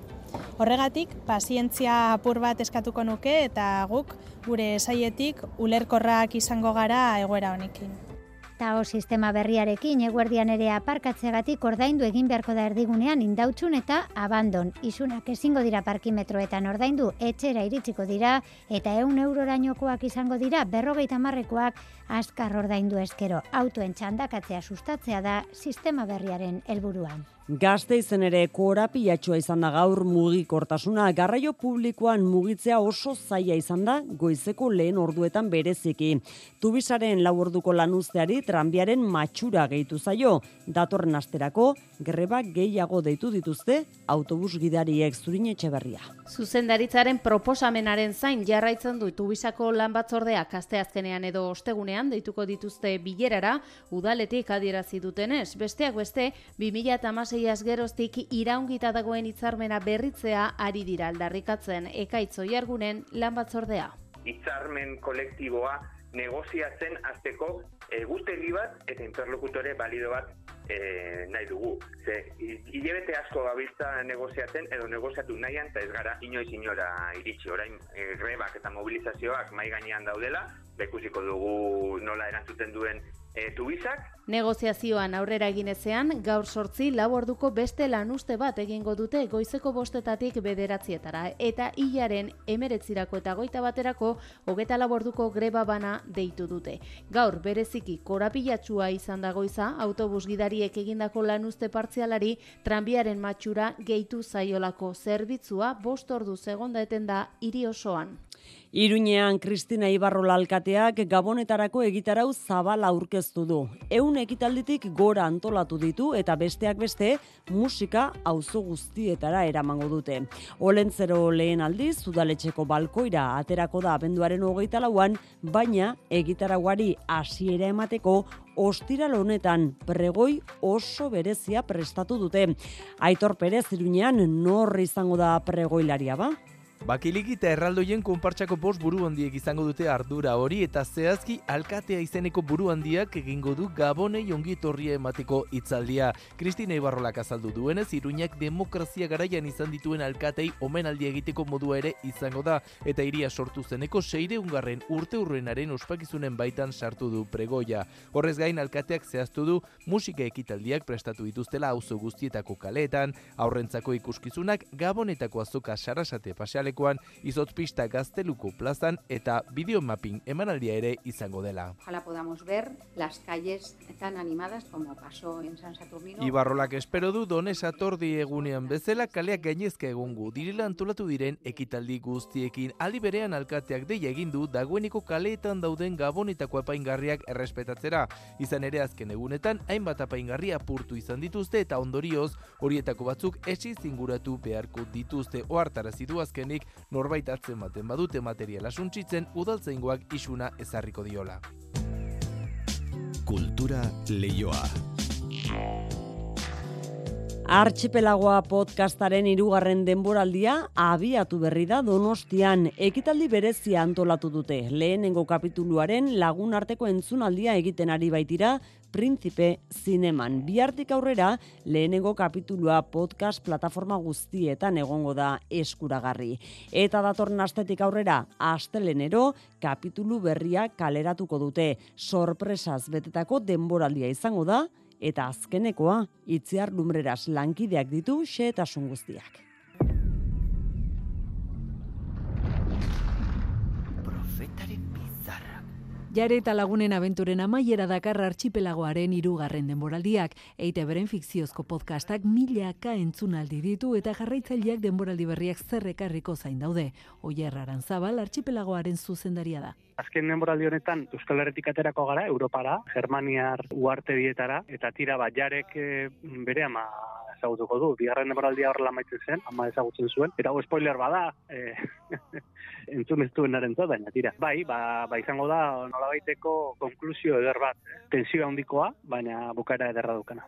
Horregatik, pazientzia apur bat eskatuko nuke eta guk gure saietik ulerkorrak izango gara egoera honekin. Tao sistema berriarekin eguerdian ere aparkatzeagatik ordaindu egin beharko da erdigunean indautxun eta abandon. Isunak ezingo dira parkimetroetan ordaindu etxera iritsiko dira eta eun eurorainokoak izango dira berrogeita marrekoak askar ordaindu eskero. Autoen txandakatzea sustatzea da sistema berriaren helburuan. Gazte izen ere korapilatxua izan da gaur mugikortasuna. Garraio publikoan mugitzea oso zaila izan da goizeko lehen orduetan bereziki. Tubisaren lau orduko lanuzteari tranbiaren matxura gehitu zaio. Datorren asterako greba gehiago deitu dituzte autobus gidariek zurin etxe berria. Zuzendaritzaren proposamenaren zain jarraitzen du Tubisako lan batzordeak asteazkenean edo ostegunean deituko dituzte bilerara udaletik adierazi dutenez. Besteak beste, 2016 seiaz geroztik iraungita dagoen hitzarmena berritzea ari dira aldarrikatzen ekaitzo jargunen lan batzordea. Hitzarmen kolektiboa negoziatzen azteko e, guztegi bat eta interlokutore balido bat e, nahi dugu. Ze, hilebete asko gabiltza negoziatzen edo negoziatu nahian eta ez gara inoiz inora iritsi. Orain e, grebak eta mobilizazioak mai gainean daudela, bekusiko dugu nola erantzuten duen e, tubizak, Negoziazioan aurrera egin ezean, gaur sortzi lau beste lanuste bat egingo dute goizeko bostetatik bederatzietara. Eta hilaren emeretzirako eta goita baterako, hogeta lau orduko greba bana deitu dute. Gaur bereziki korapilatxua izan da goiza, autobus gidariek egindako lanuste partzialari, tranbiaren matxura gehitu zaiolako zerbitzua bost ordu segonda eten da hiri osoan. Iruñean Kristina Ibarrola alkateak gabonetarako egitarau zabala aurkeztu du. Eun ekitalditik gora antolatu ditu eta besteak beste musika auzo guztietara eramango dute. Olentzero lehen aldiz, udaletxeko balkoira aterako da abenduaren hogeita lauan, baina egitarauari hasiera emateko ostiral honetan pregoi oso berezia prestatu dute. Aitor Perez Iruñean norri izango da pregoilaria ba? Bakilik eta erraldoien konpartsako bost buru handiek izango dute ardura hori eta zehazki alkatea izeneko buru handiak egingo du gabonei ongi etorria emateko hitzaldia. Kristina Ibarrolak azaldu duenez, Iruñak demokrazia garaian izan dituen alkatei omenaldi egiteko modua ere izango da eta iria sortu zeneko seire ungarren urte urrenaren ospakizunen baitan sartu du pregoia. Horrez gain alkateak zehaztu du musika ekitaldiak prestatu dituztela auzo guztietako kaleetan, aurrentzako ikuskizunak gabonetako azoka sarasate paseale txalekoan izotpista gazteluko plazan eta videomapping emanaldia ere izango dela. Ojalá podamos ver las calles tan animadas como pasó en San Saturnino. Ibarrolak espero du donez atordi egunean bezala kaleak gainezka egungu dirila antolatu diren ekitaldi guztiekin aldi berean alkateak deia egin du dagoeniko kaleetan dauden gabonetako apaingarriak errespetatzera. Izan ere azken egunetan hainbat apaingarria apurtu izan dituzte eta ondorioz horietako batzuk esi zinguratu beharko dituzte ohartarazi du azkenik norbait atzen baten badute materiala suntzitzen udaltzaingoak isuna ezarriko diola. Kultura leioa. Archipelagoa podcastaren irugarren denboraldia abiatu berri da donostian ekitaldi berezia antolatu dute. Lehenengo kapituluaren lagun arteko entzunaldia egiten ari baitira Príncipe Zineman. Biartik aurrera lehenengo kapitulua podcast plataforma guztietan egongo da eskuragarri. Eta datorren astetik aurrera, astelenero kapitulu berria kaleratuko dute. Sorpresaz betetako denboraldia izango da, eta azkenekoa itziar lumbreras lankideak ditu xeetasun guztiak. Jare eta lagunen abenturen amaiera dakar archipelagoaren irugarren denboraldiak, eite beren fikziozko podcastak milaka entzunaldi ditu eta jarraitzaileak denboraldi berriak zerrekarriko zain daude. Oier Arantzabal archipelagoaren zuzendaria da. Azken denboraldi honetan Euskal Herretik aterako gara, Europara, Germaniar uarte bietara, eta tira bat jarek e, bere ama ezagutuko du. Bigarren denboraldia horrela maitzen zen, ama ezagutzen zuen. Eta hau spoiler bada, e, (laughs) entzun ez duen naren baina tira. Bai, ba, ba izango da, nola baiteko konklusio eder bat. Tensio handikoa, baina bukaera ederra dukana.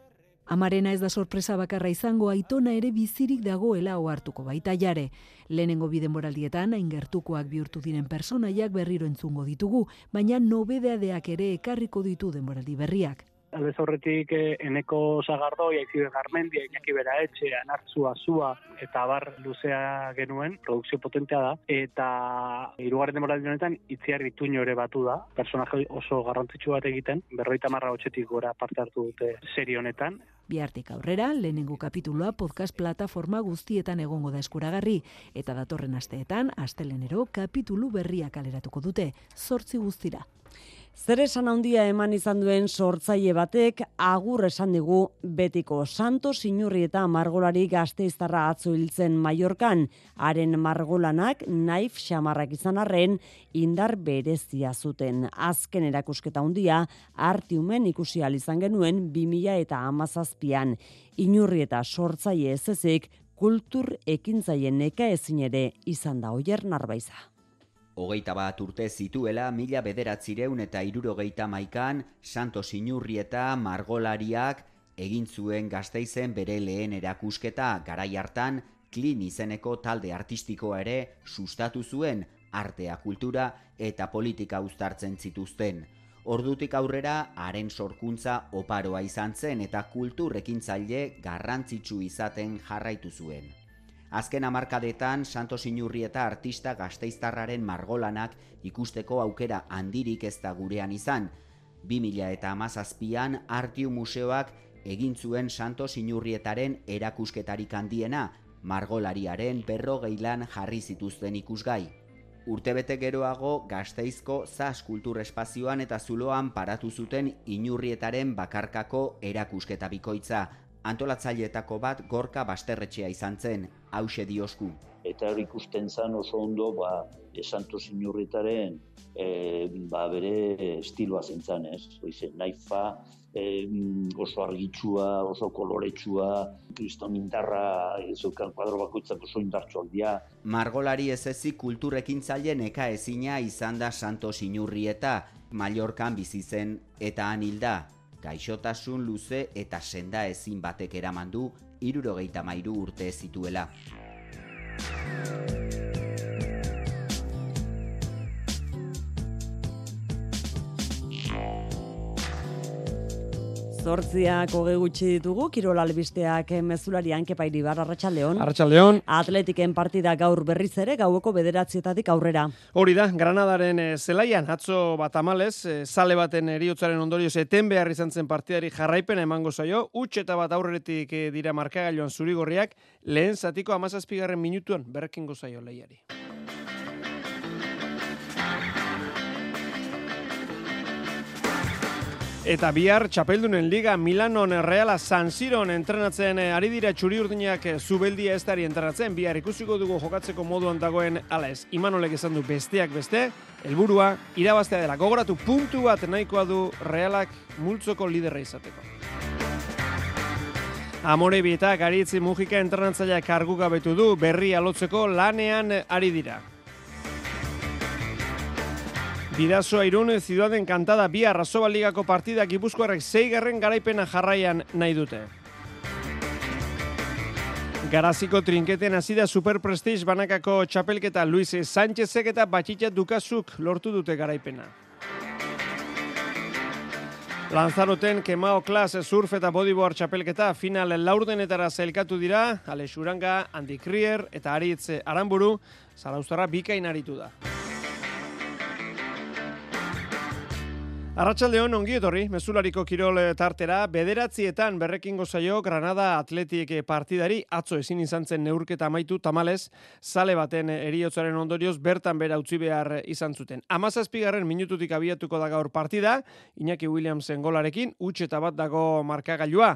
Amarena ez da sorpresa bakarra izango aitona ere bizirik dagoela ohartuko baita jare. Lehenengo biden moraldietan, aingertukoak bihurtu diren personaiak berriro entzungo ditugu, baina nobedeadeak ere ekarriko ditu denboraldi berriak. Aldez horretik eh, eneko zagardoi, aizibe garmendia, inaki bera etxe, anartzua, zua, eta bar luzea genuen, produkzio potentea da, eta irugarren demoraldi honetan itziar ituño ere batu da, personaje oso garrantzitsu bat egiten, berroita marra hotxetik gora parte hartu dute serie honetan, Bihartik aurrera, lehenengo kapitulua podcast plataforma guztietan egongo da eskuragarri, eta datorren asteetan, astelenero kapitulu berriak kaleratuko dute, zortzi guztira. Zer esan handia eman izan duen sortzaile batek agur esan digu betiko Santo Sinurri eta Margolari gazteiztarra atzo hiltzen Mallorcan, haren margolanak naif xamarrak izan arren indar berezia zuten. Azken erakusketa handia artiumen ikusi izan genuen 2000 eta amazazpian. Inurri eta sortzaile ez ezik, kultur ekintzaien neka ezin ere izan da oier narbaiza hogeita bat urte zituela mila bederatzireun eta irurogeita maikan Santo Sinurri eta Margolariak egin zuen gazteizen bere lehen erakusketa garai hartan klin izeneko talde artistikoa ere sustatu zuen artea kultura eta politika uztartzen zituzten. Ordutik aurrera, haren sorkuntza oparoa izan zen eta kulturrekin zaile garrantzitsu izaten jarraitu zuen. Azken amarkadetan, Santos Inurri eta artista gazteiztarraren margolanak ikusteko aukera handirik ez da gurean izan. 2000 eta amazazpian, Artiu Museoak egin zuen Santos Inurrietaren erakusketarik handiena, margolariaren berro geilan jarri zituzten ikusgai. Urtebete geroago, gazteizko zaz kultur espazioan eta zuloan paratu zuten inurrietaren bakarkako erakusketa bikoitza, antolatzaileetako bat gorka basterretxea izan zen, hause diosku. Eta hori ikusten zan oso ondo, ba, esanto zinurritaren e, ba, bere estiloa zentzan, ez? Oize, naifa, e, oso argitsua, oso koloretsua, kriston indarra, ezukan kuadro bakoitzak oso indartsuak dira. Margolari ez ezik kulturrekin zailen eka ezina izan da Santo Sinurrieta, Mallorcan bizi zen eta anilda, gaixotasun luze eta senda ezin batek eraman du irurogeita mairu urte zituela. Zortziak hoge gutxi ditugu, Kirol Albisteak mezulari ankepairi bar, Arratxaldeon. Arratxaldeon. Atletiken partida gaur berriz ere, gaueko bederatzietatik aurrera. Hori da, Granadaren e, zelaian, atzo bat amalez, sale baten eriotzaren ondorioz eten behar izan zen partidari jarraipena emango zaio, utx eta bat aurretik e, dira markagailoan zurigorriak, lehen zatiko amazazpigarren minutuan berrekin gozaio lehiari. Eta bihar Txapeldunen Liga Milanon Reala San Siron entrenatzen eh, ari dira txuri urdinak eh, zubeldia ez dari entrenatzen. Bihar ikusiko dugu jokatzeko moduan dagoen ala ez. Imanolek esan du besteak beste, helburua irabaztea dela. Gogoratu puntu bat nahikoa du Realak multzoko liderra izateko. Amore bietak aritzi mugika entrenatzailea kargu gabetu du berri alotzeko lanean ari dira. Bidazoa irun ziduaden kantada bi arrazoba ligako partida gipuzkoarrek zeigarren garaipena jarraian nahi dute. Garaziko trinketen azida Super Prestige banakako txapelketa Luis Sánchezek eta Batxitxa Dukazuk lortu dute garaipena. Lanzaroten kemao klas surf eta bodyboard txapelketa final laurdenetara zailkatu dira, Alex Uranga, Andy Krier eta Aritz Aramburu, zarauztarra bikain aritu da. Arratxaldeon ongi etorri, mezulariko kirol eh, tartera, bederatzietan berrekin gozaio Granada Atletik eh, partidari, atzo ezin izan zen neurketa amaitu tamales, sale baten eh, eriotzaren ondorioz bertan bera utzi behar izan zuten. Amazazpigarren minututik abiatuko da gaur partida, Iñaki Williamsen golarekin, utxe bat dago markagailua.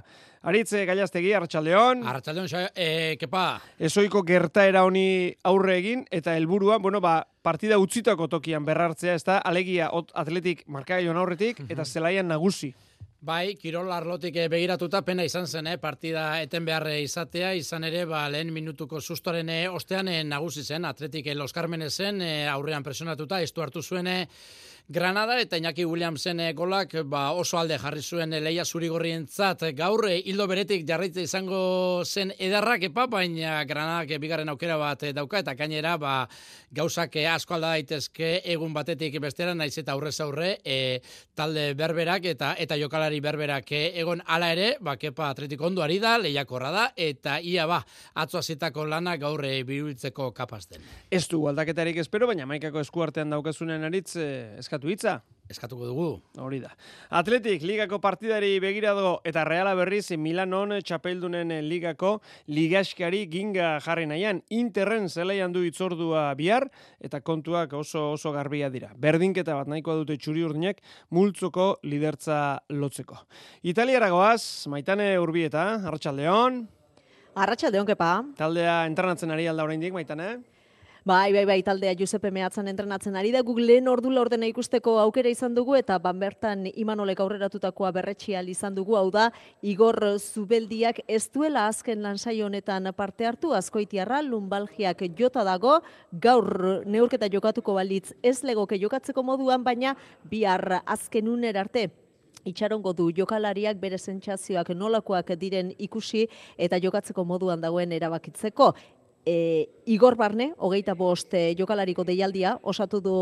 Aritze Gaiastegi Arratsaldeon. Arratsaldeon, eh, kepa. Ezoiko gertaera honi aurre egin eta helburua, bueno, ba, partida utzitako tokian berrartzea, ez da, alegia atletik markagaion aurretik, mhm. eta zelaian nagusi. Bai, Kirol Arlotik eh, begiratuta pena izan zen, eh? partida eten behar izatea, izan ere, ba, lehen minutuko sustoren eh, ostean eh, nagusi zen, atletik eh, Los Carmenes zen, eh, aurrean presionatuta, estu hartu zuen, Granada eta Iñaki Williamsen eh, golak ba, oso alde jarri zuen leia zurigorrientzat gaur hildo beretik jarraitze izango zen edarrak epa, baina Granadak bigarren aukera bat dauka eta gainera ba, gauzak asko alda daitezke egun batetik bestera naiz eta aurrez aurre e, talde berberak eta eta jokalari berberak egon hala ere, ba, kepa atletiko ondo ari da, lehiakorra da, eta ia ba, atzo azitako lana gaur biruiltzeko kapaz den. Ez du aldaketarik espero, baina maikako eskuartean daukazunen aritz eh, eskatu hitza eskatuko dugu. Hori da. Atletik, ligako partidari begirado eta reala berriz Milanon txapeldunen ligako ligaskari ginga jarri nahian. Interren zelaian du itzordua bihar eta kontuak oso oso garbia dira. Berdinketa bat nahikoa dute txuri urdinek multzoko lidertza lotzeko. Italiara goaz, maitane urbieta, Arratxaldeon. Arratxaldeon, kepa. Taldea entrenatzen ari alda oraindik maitane. Bai, bai, bai, taldea Giuseppe Meatzan entrenatzen ari da. Guk lehen ordu laurdena ikusteko aukera izan dugu eta ban bertan Imanolek aurreratutakoa berretxial izan dugu. Hau da, Igor Zubeldiak ez duela azken lansai honetan parte hartu, azkoitiarra, lumbalgiak jota dago, gaur neurketa jokatuko balitz ez legoke jokatzeko moduan, baina bihar azken uner arte itxarongo du jokalariak bere sentsazioak nolakoak diren ikusi eta jokatzeko moduan dagoen erabakitzeko e, Igor Barne, hogeita bost e, jokalariko deialdia, osatu du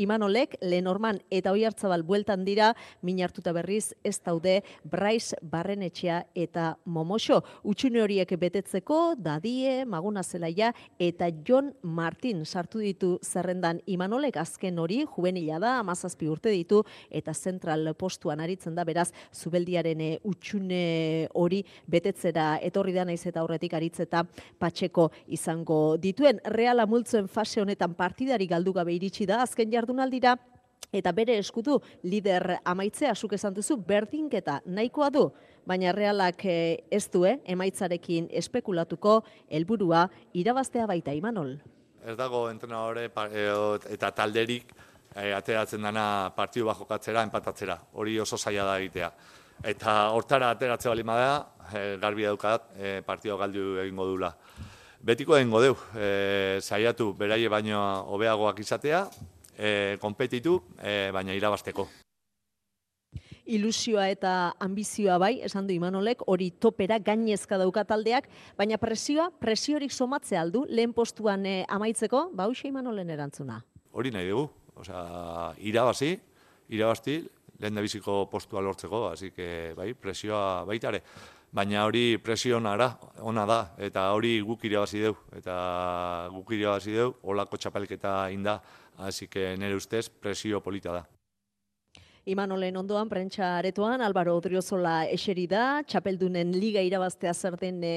Imanolek, Lenorman eta oi hartzabal bueltan dira, min hartuta berriz ez daude Bryce Barrenetxea eta Momoxo. Utxune horiek betetzeko, Dadie, Maguna Zelaia eta John Martin sartu ditu zerrendan Imanolek azken hori, juvenila da, amazazpi urte ditu, eta zentral postuan aritzen da, beraz, zubeldiaren e, utxune hori betetzera etorri da naiz eta horretik aritzeta patxeko izan izango dituen. Reala multzoen fase honetan partidari galdu gabe iritsi da azken jardunaldira. Eta bere eskutu lider amaitzea zuk esan duzu berdinketa nahikoa du. Baina Realak eh, ez du eh, emaitzarekin espekulatuko helburua irabaztea baita Imanol. Ez dago entrenadore eh, eta talderik ateratzen dana partidu bat jokatzera, empatatzera. Hori oso zaila da egitea. Eta hortara ateratzea bali da, garbi edukat, partidu galdu egingo dula betiko dengo deu, e, saiatu beraie baino hobeagoak izatea, e, konpetitu, e, baina irabasteko. Ilusioa eta ambizioa bai, esan du Imanolek, hori topera gainezka dauka taldeak, baina presioa, presiorik somatzea aldu, lehen postuan e, amaitzeko, ba Imanolen erantzuna. Hori nahi dugu, osea, irabazi, irabasti, lehen da biziko postua lortzeko, hasi que, bai, presioa baitare baina hori presion ara, ona da, eta hori guk irabazi deu, eta guk irabazi deu, olako txapelketa inda, hasi que nire ustez presio polita da. Imanolen ondoan, prentsa aretoan, Albaro Odriozola eseri da, txapeldunen liga irabaztea zer den e,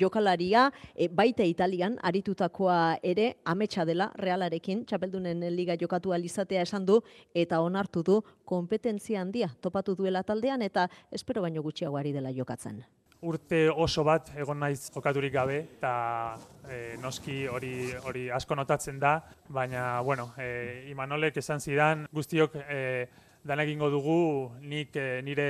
jokalaria, e, baita Italian, aritutakoa ere, ametsa dela, realarekin, txapeldunen liga jokatu alizatea esan du, eta onartu du, kompetentzia handia, topatu duela taldean, eta espero baino gutxiago ari dela jokatzen urte oso bat egon naiz jokaturik gabe eta e, noski hori hori asko notatzen da, baina bueno, e, Imanolek esan zidan guztiok e, dan egingo dugu nik e, nire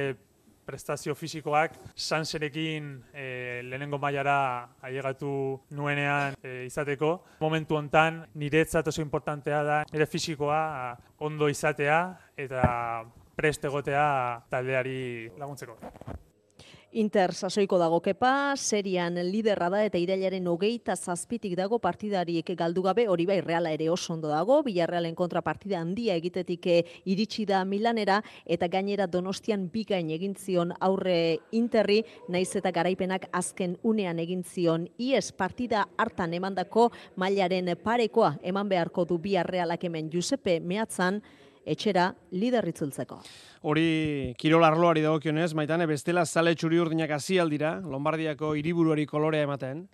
prestazio fisikoak sanserekin e, lehenengo mailara ailegatu nuenean e, izateko. Momentu hontan niretzat oso importantea da nire fisikoa ondo izatea eta prest egotea taldeari laguntzeko. Inter sasoiko dago kepa, serian liderra da eta irailaren hogeita zazpitik dago partidariek galdu gabe, hori bai reala ere oso ondo dago, Bilarrealen kontra partida handia egitetik eh, iritsi da Milanera, eta gainera donostian bikain egin zion aurre Interri, naiz eta garaipenak azken unean egin zion IES. Partida hartan emandako mailaren parekoa eman beharko du Biarrealak hemen. Giuseppe Meatzan, etxera liderritzultzeko. Hori kirol arloari dagokionez, maitane bestela zale txuri urdinak aldira, Lombardiako hiriburuari kolorea ematen.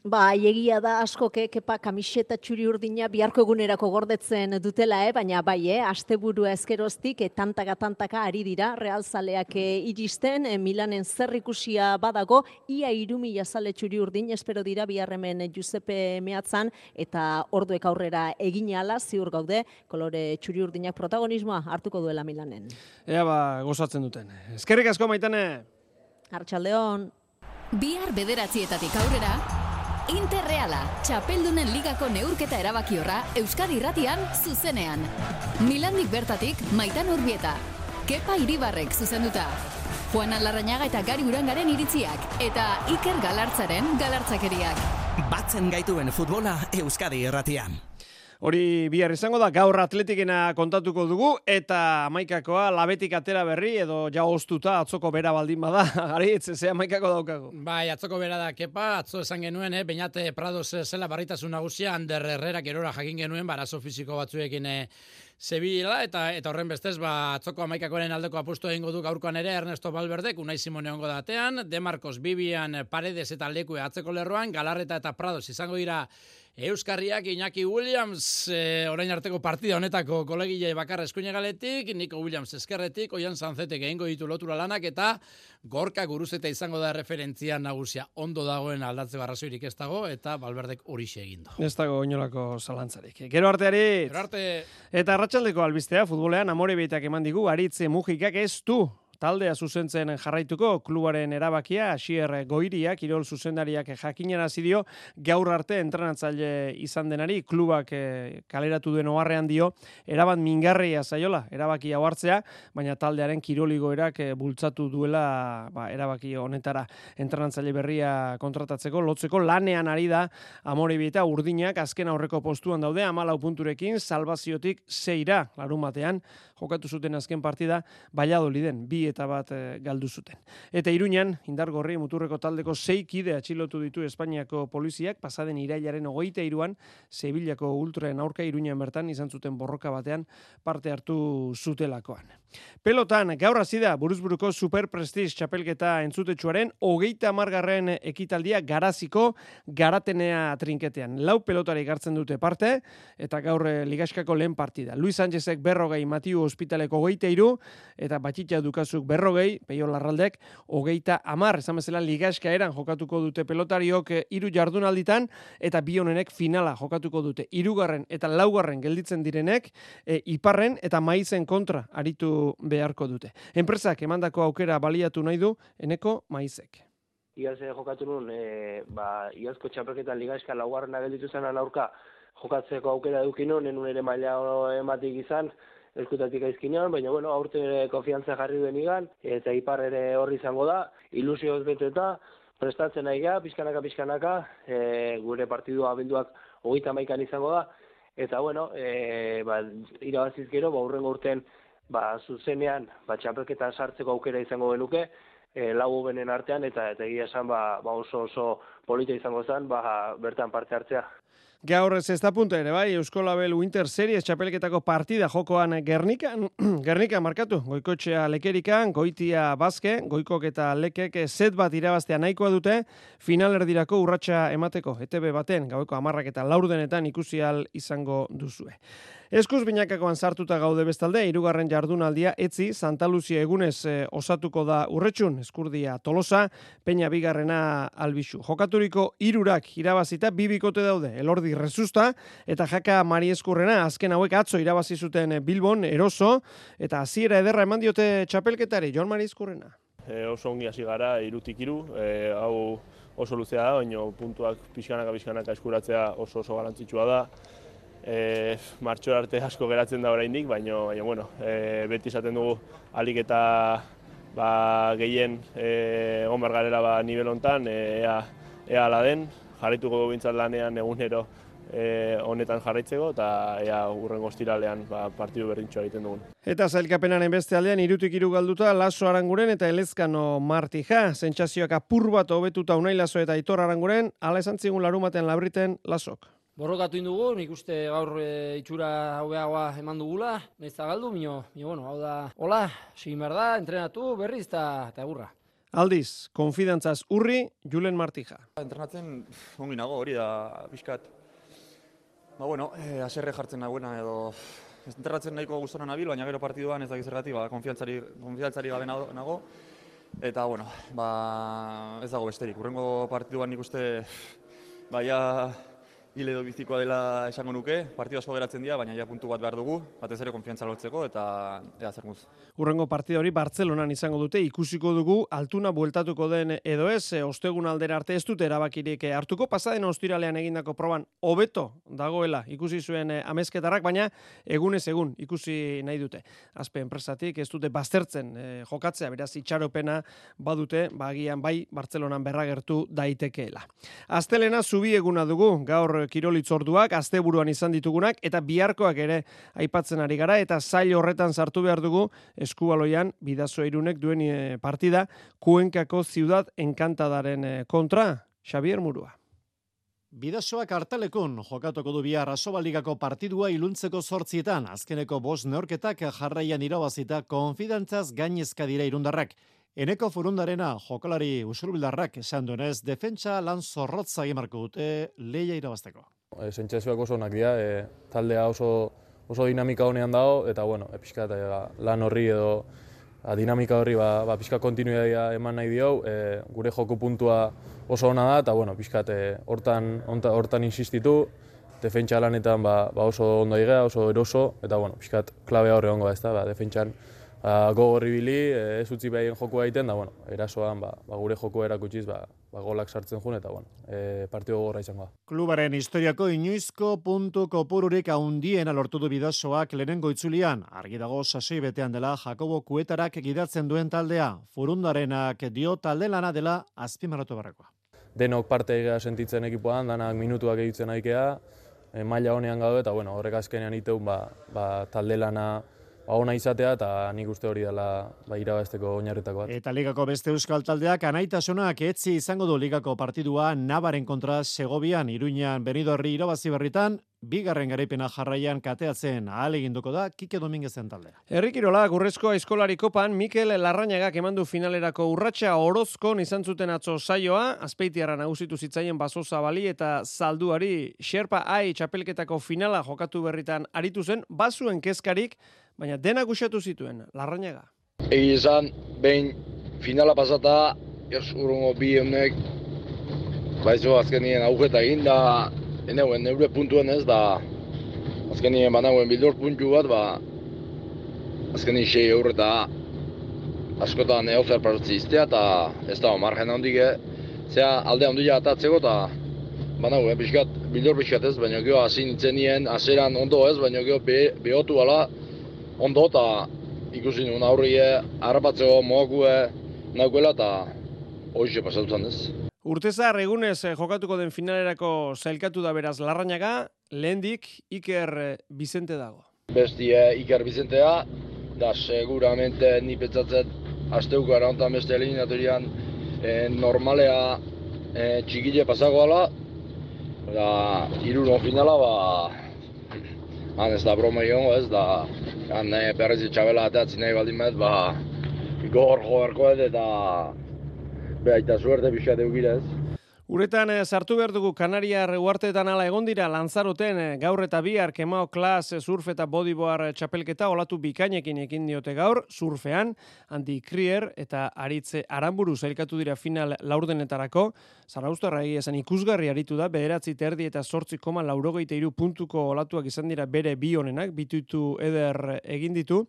Ba, egia da asko ke, kepa kamiseta txuri urdina biharko egunerako gordetzen dutela, eh? baina bai, eh? asteburua ezkeroztik, eh, tantaka tantaka ari dira, realzaleak eh, iristen, eh, Milanen zerrikusia badago, ia irumila zale txuri urdin, espero dira biharremen Giuseppe Meatzan, eta orduek aurrera egin ala, ziur gaude, kolore txuri urdinak protagonismoa hartuko duela Milanen. Ea ba, gozatzen duten. Ezkerrik asko maitane! Artxaldeon! Bihar bederatzietatik aurrera, Interreala, txapeldunen ligako neurketa erabakiorra Euskadi Irratian zuzenean. Milandik bertatik Maitan Urbieta. Kepa Iribarrek zuzenduta. Juan Alarrañaga eta Gari Urangaren iritziak eta Iker Galartzaren galartzakeriak. Batzen gaituen futbola Euskadi Irratian. Hori bihar izango da, gaur atletikena kontatuko dugu, eta amaikakoa labetik atera berri, edo ja oztuta atzoko bera baldin bada, (laughs) gari, ze amaikako daukago. Bai, atzoko bera da, kepa, atzo esan genuen, eh, bainate Prados zela barritasun nagusia, Ander Herrera gerora jakin genuen, barazo fiziko batzuekin eh, Zebila eta eta horren bestez ba atzoko amaikakoaren aldeko apustu egingo du gaurkoan ere Ernesto Valverdek Unai Simone ongo datean De Marcos Vivian Paredes eta Leku atzeko lerroan Galarreta eta Prados izango dira Euskarriak Iñaki Williams e, orain arteko partida honetako kolegile bakarra eskuine galetik, Nico Williams eskerretik, Oian Sanzetek egingo ditu lotura lanak eta gorka guruzeta izango da referentzia nagusia. Ondo dagoen aldatze barrazoirik ez dago eta Balberdek hori egindo. Ez dago inolako zalantzarik. Gero arteari. Gero arte. Eta arratsaldeko albistea futbolean amore beitak eman digu aritze mugikak ez du taldea zuzentzen jarraituko klubaren erabakia Asier Goiria kirol zuzendariak jakinera dio gaur arte entrenatzaile izan denari klubak eh, kaleratu duen oharrean dio erabat mingarria zaiola erabakia hartzea baina taldearen kiroligoerak eh, bultzatu duela ba, erabaki honetara entrenatzaile berria kontratatzeko. Lotzeko lanean ari da Amorebieta urdinak azken aurreko postuan daude 14 punturekin salvaziotik zeira larun batean jokatu zuten azken partida Valladoliden bi eta bat e, galdu zuten. Eta Iruñan indargorri muturreko taldeko sei kide atxilotu ditu Espainiako poliziak pasaden irailaren 23an Sevillako ultraen aurka Iruñan bertan izan zuten borroka batean parte hartu zutelakoan. Pelotan gaur hasi da buruzburuko Super Prestige txapelketa entzutetsuaren hogeita margarren ekitaldia garaziko garatenea trinketean. Lau pelotari gartzen dute parte eta gaur eh, ligaskako lehen partida. Luis Sánchezek berrogei Matiu Hospitaleko hogeita iru eta batxitza dukazu batzuk berrogei, peio larraldek, hogeita amar, esan bezala ligaska eran jokatuko dute pelotariok eh, hiru jardunalditan, eta bi honenek finala jokatuko dute. Hirugarren eta laugarren gelditzen direnek, e, iparren eta maizen kontra aritu beharko dute. Enpresak emandako aukera baliatu nahi du, eneko maizek. Iaz jokatu nun, e, ba, iazko txapelketan ligaska laugarren gelditu zenan aurka, jokatzeko aukera dukin nenun ere maila ematik izan, eskutatik aizkinean, baina bueno, aurte konfiantza jarri duen igan, eta ipar ere horri izango da, ilusioz beteta, prestatzen nahi ga, pixkanaka, pixkanaka, e, gure partidua abenduak hogeita maikan izango da, eta bueno, e, ba, irabaziz gero, ba, urren urten, ba, zuzenean, ba, txapelketa sartzeko aukera izango genuke, e, lau benen artean, eta eta egia esan, ba, ba oso oso polita izango zen, ba, bertan parte hartzea. Gaur ez ez da punta ere, bai, Eusko Label Winter Series txapelketako partida jokoan Gernikan, (clears throat) Gernika markatu, goikotxea lekerikan, goitia bazke, goikok eta lekek set bat irabaztea nahikoa dute, finalerdirako urratsa emateko, ETB baten, gaueko amarrak eta laurdenetan ikusial izango duzue. Eskuz binakakoan sartuta gaude bestalde, irugarren jardunaldia etzi Santa Lucia egunez e, osatuko da urretxun, eskurdia tolosa, peina bigarrena albisu. Jokaturiko irurak irabazita bibikote daude, elordi rezusta, eta jaka Mari Eskurrena, azken hauek atzo irabazi zuten Bilbon, eroso, eta hasiera ederra eman diote txapelketari, Jon Mari Eskurrena. E, oso ongi hasi gara irutik iru, e, hau oso luzea da, baina puntuak pixkanaka pixkanaka eskuratzea oso oso garantzitsua da e, martxo arte asko geratzen da oraindik, baina baina bueno, e, beti esaten dugu alik eta ba, gehien e, egon garela ba, nivel hontan, e, ea, ea ala den, jarraituko bintzat lanean egunero e, honetan jarraitzeko eta ea urren goztiralean ba, partidu berdintxoa egiten dugun. Eta zailkapenaren beste aldean irutik iru galduta Laso Aranguren eta Elezkano Martija. Zentsazioak apur bat hobetuta unai Laso eta Aitor Aranguren, ala esan zigun larumaten labriten Lasok borrokatu indugu, nik uste gaur e, itxura hobeagoa eman dugula, nahiz galdu, mino, mino, bueno, hau da, hola, sigin behar da, entrenatu, berriz, eta egurra. Aldiz, konfidantzaz urri, Julen Martija. Entrenatzen ongi nago, hori da, pixkat. Ba, bueno, e, aserre jartzen nagoena edo entrenatzen nahiko gustona nabil, baina gero partiduan ez da gizergatik, ba, konfiantzari, konfiantzari gabe nago. Eta, bueno, ba, ez dago besterik. Urrengo partiduan nik uste, baia, hil edo bizikoa dela esango nuke, partidu asko geratzen dira, baina ja puntu bat behar dugu, batez ere konfiantza lortzeko eta ea zer guz. Urrengo partida hori Bartzelonan izango dute, ikusiko dugu altuna bueltatuko den edo ez, e, ostegun aldera arte ez dute erabakirik e, hartuko, pasaden ostiralean egindako proban hobeto dagoela ikusi zuen e, amezketarrak, baina egunez egun ikusi nahi dute. Azpe enpresatik ez dute baztertzen e, jokatzea, beraz itxaropena badute, bagian bai Bartzelonan berragertu daitekeela. Aztelena zubi eguna dugu, gaur kirolitzorduak, asteburuan izan ditugunak, eta biharkoak ere aipatzen ari gara, eta zail horretan sartu behar dugu, eskubaloian, bidazo irunek duen eh, partida, kuenkako ziudad enkantadaren eh, kontra, Xavier Murua. Bidasoak hartalekun jokatuko du bihar asobaligako partidua iluntzeko zortzietan, azkeneko bos neorketak jarraian irabazita konfidantzaz gainezka dira irundarrak. Eneko furundarena jokalari usurbildarrak esan duenez, defentsa lan zorrotza egimarko dute leia irabazteko. E, Zentxezioak oso onak dira, e, taldea oso, oso dinamika honean dago, eta bueno, e, pixka, e, lan horri edo a, dinamika horri ba, ba, pixka kontinuidea eman nahi dio, e, gure joku puntua oso ona da, eta bueno, pixka, e, hortan, hortan insistitu, defentsa lanetan ba, ba oso ondo igea, oso eroso, eta bueno, pixka, klabea horre ongo da, ez da, ba, defentsan ba, gogorri bili, e, ez utzi behaien joku egiten, da, bueno, erasoan, ba, ba, gure joku erakutsiz, ba, ba, golak sartzen jun, eta, bueno, e, partio gogorra izango da. Klubaren historiako inoizko puntu kopururik haundien alortu du bidazoak lehenengo itzulian, argi dago sasoi betean dela Jakobo Kuetarak gidatzen duen taldea, furundarenak dio talde lana dela azpimarratu barrakoa. Denok parte egia sentitzen ekipoan, danak minutuak egitzen aikea, e, maila honean gaude, eta, bueno, horrek azkenean iteun, ba, ba, talde lana ba, ona izatea eta nik uste hori dela ba, irabazteko oinarretako bat. Eta ligako beste euskal taldeak anaitasunak etzi izango du ligako partidua Nabaren kontra Segobian, Iruñan, Benidorri irabazi berritan, bigarren garaipena jarraian kateatzen ahal eginduko da Kike Dominguezen taldea. Herrikirola gurrezko eskolari kopan Mikel Larrañagak emandu finalerako urratsa orozkon izan zuten atzo saioa, azpeitiarra nagusitu zitzaien baso zabali eta zalduari Sherpa Ai txapelketako finala jokatu berritan aritu zen, bazuen kezkarik, baina dena gusatu zituen, Larrañaga. Egi izan, behin finala pasata, urungo bi honek, baizu azkenien auketa egin da, eneuen neure puntuen ez da azkenien banauen bildur puntu bat ba azkenien sei eurre eta askotan eozer parutzi iztea eta ez da margen handik e, zea alde handia atatzeko eta banauen pixkat bildur pixkat ez baina geho hasi nintzen nien aseran ondo ez baina geho behotu ala ondo eta ikusi nuen aurrie harrapatzeko moakue nahuela eta hoxe pasatu ez. Urtezar egunez eh, jokatuko den finalerako zailkatu da beraz larrañaga, lehendik Iker eh, Bizente dago. Bestie Iker Bizentea, da seguramente ni petzatzen asteuko honetan beste eliminatorian e, normalea e, txikile pasagoala, da iruron finala, ba, antes la broma yo es da ane perezi chavelada zinevalimet ba gor jorkoede da baita suerte bixa deugiraz Uretan eh, sartu behar dugu Kanariar uarteetan ala egon dira lanzaroten eh, gaur eta bihar kemao klas eh, surf eta bodyboard txapelketa olatu bikainekin ekin diote gaur surfean Andy Krier eta Aritze Aramburu zailkatu dira final laurdenetarako. Zaraustarra esan ikusgarri aritu da bederatzi terdi eta sortzi koma laurogeita iru puntuko olatuak izan dira bere bi honenak bitutu eder egin ditu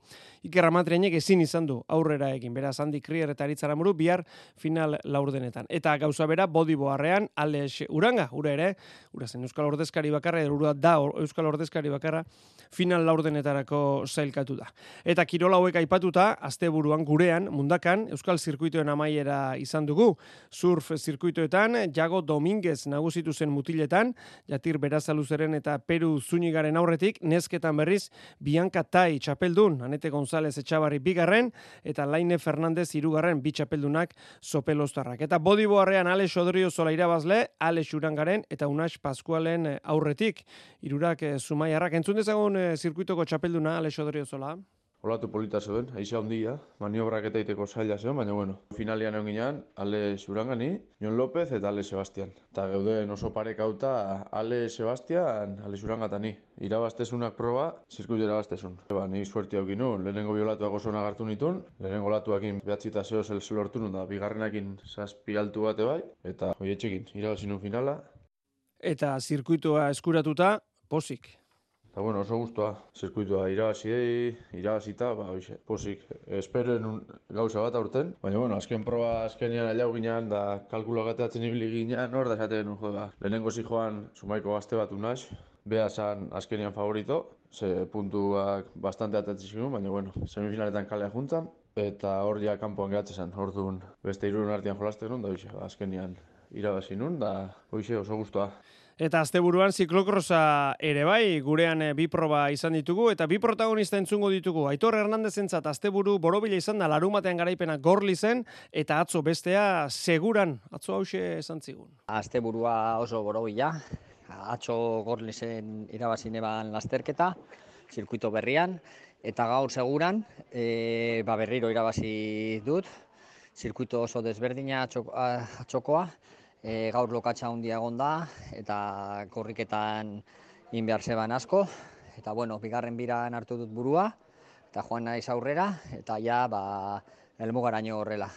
Iker Amatrianek ezin izan du aurrera egin. Beraz Andy Krier eta Aritze Aramburu bihar final laurdenetan. Eta gauza bera bodyboard beharrean, Alex Uranga, ura ere, ura zen Euskal Ordezkari bakarra, ura da Euskal Ordezkari bakarra, final laurdenetarako zailkatu da. Eta kirola hauek aipatuta, asteburuan gurean, mundakan, Euskal Zirkuitoen amaiera izan dugu, surf zirkuitoetan, Jago Dominguez nagusitu zen mutiletan, Jatir Berazaluzeren eta Peru Zunigaren aurretik, nesketan berriz, Bianca Tai txapeldun, Anete González etxabarri bigarren, eta Laine Fernandez irugarren bi txapeldunak sopelostarrak. Eta bodiboarrean Alex Odrio zola irabazle, Ale Xurangaren eta Unax Paskualen eh, aurretik. Irurak Zumaiarrak. Entzun dezagun e, zirkuitoko txapelduna, Ale Xodorio zola? Olatu polita zuen, aizea handia, maniobrak eta iteko zaila zen, baina bueno, finalian egon ginean, Ale Zurangani, Jon López eta Ale Sebastian. Eta geuden oso parek hauta, Ale Sebastian, Ale Zuranga ni. Irabaztezunak proba, zirkuit irabaztezun. Eba, ni suerti hau ginu, lehenengo biolatuak oso nagartu nitun, lehenengo latuakin behatzi eta zeo zel lortu nun, da bigarrenakin zazpi altu bate bai, eta hoi etxekin, irabazinun finala, eta zirkuitua eskuratuta, posik. Eta bueno, oso guztua, zirkuitua irabazi irabazita, ba, oixe, posik, esperen un gauza bat aurten. Baina, bueno, azken proba azkenian ailau ginean, da kalkulo gateatzen ibili ginean, hor da esaten genuen, jo, ba, lehenengo joan sumaiko gazte bat unaz, beha zan azkenian favorito, ze puntuak bastante atatzen baina, bueno, semifinaletan kalea juntan, eta hor ja kanpoan gehatzen zen, hor beste irun artian jolazten nun, da, oixe, azkenian irabazi nun, da, oixe, oso guztua. Eta asteburuan ziklokrosa ere bai, gurean eh, bi proba izan ditugu, eta bi protagonista entzungo ditugu. Aitor Hernandez entzat asteburu borobila izan da, larumatean garaipena gorli zen, eta atzo bestea seguran, atzo hause esan zigun. Asteburua oso borobila, atzo gorli zen irabazine ban lasterketa, zirkuito berrian, eta gaur seguran, e, ba berriro irabazi dut, zirkuito oso desberdina atxokoa, e, gaur lokatza handia egon da eta korriketan in behar zeban asko eta bueno, bigarren biran hartu dut burua eta joan naiz aurrera eta ja ba helmugaraino horrela.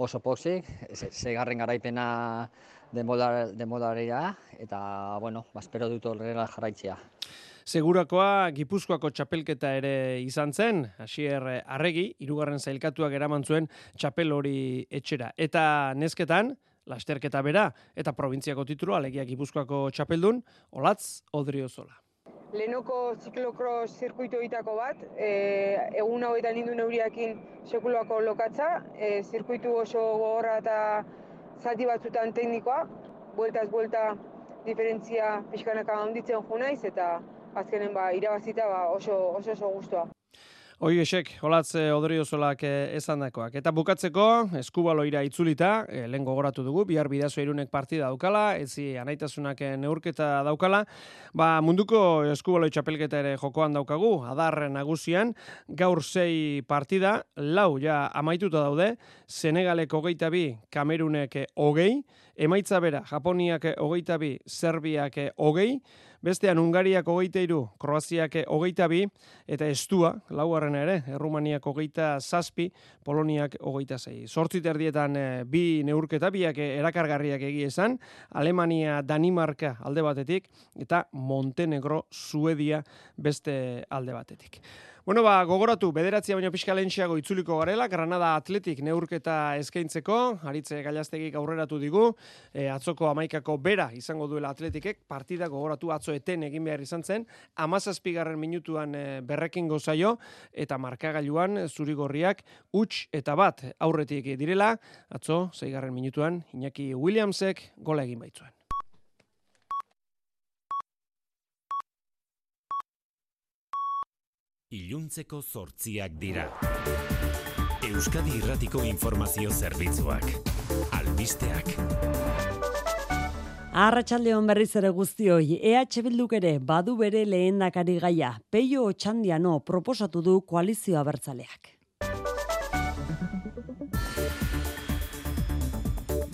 Oso pozik, segarren garaipena denbolarera eta bueno, ba espero dut horrela jarraitzea. Segurakoa Gipuzkoako txapelketa ere izan zen, hasier arregi, irugarren zailkatuak eraman zuen txapel hori etxera. Eta nesketan, lasterketa bera eta probintziako titulua alegia Gipuzkoako txapeldun Olatz Odriozola. Lenoko ziklokros zirkuito itako bat, e, egun hauetan indu neuriakin sekuloako lokatza, e, zirkuitu oso gogorra eta zati batzutan teknikoa, bueltaz buelta diferentzia pixkanaka handitzen jo naiz eta azkenen ba, irabazita ba, oso, oso oso guztua. Oi esek, olatz eh, odriozolak eh, esan dakoak. Eta bukatzeko, eskubaloira itzulita, e, lehen gogoratu dugu, bihar bidazo irunek partida daukala, ezi anaitasunak neurketa daukala, ba, munduko eskubaloi txapelketa ere jokoan daukagu, adar nagusian, gaur sei partida, lau ja amaituta daude, Senegalek hogeita bi, Kamerunek hogei, emaitza bera, Japoniak hogeita bi, Serbiak hogei, Bestean Ungariak hogeita iru, Kroaziak hogeita bi, eta Estua, laugarren ere, Errumaniak hogeita zazpi, Poloniak hogeita zei. Sortzit erdietan eh, bi neurketa, biak erakargarriak esan, Alemania, Danimarka alde batetik, eta Montenegro, Suedia beste alde batetik. Bueno, ba, gogoratu, bederatzia baino pixka lehentxeago itzuliko garela, Granada Atletik neurketa eskaintzeko, haritze gailaztegik aurreratu digu, e, atzoko amaikako bera izango duela atletikek, partida gogoratu atzo eten egin behar izan zen, amazazpigarren minutuan e, berrekin gozaio, eta markagailuan zurigorriak huts eta bat aurretik direla, atzo, zeigarren minutuan, Iñaki Williamsek gola egin baitzuen. Iluntzeko zortziak dira. Euskadi Irratiko Informazio Zerbitzuak. Albisteak. Arratxaldeon berriz ere guztioi, EH Bilduk ere badu bere lehendakari gaia, peio otxandiano proposatu du koalizioa bertzaleak.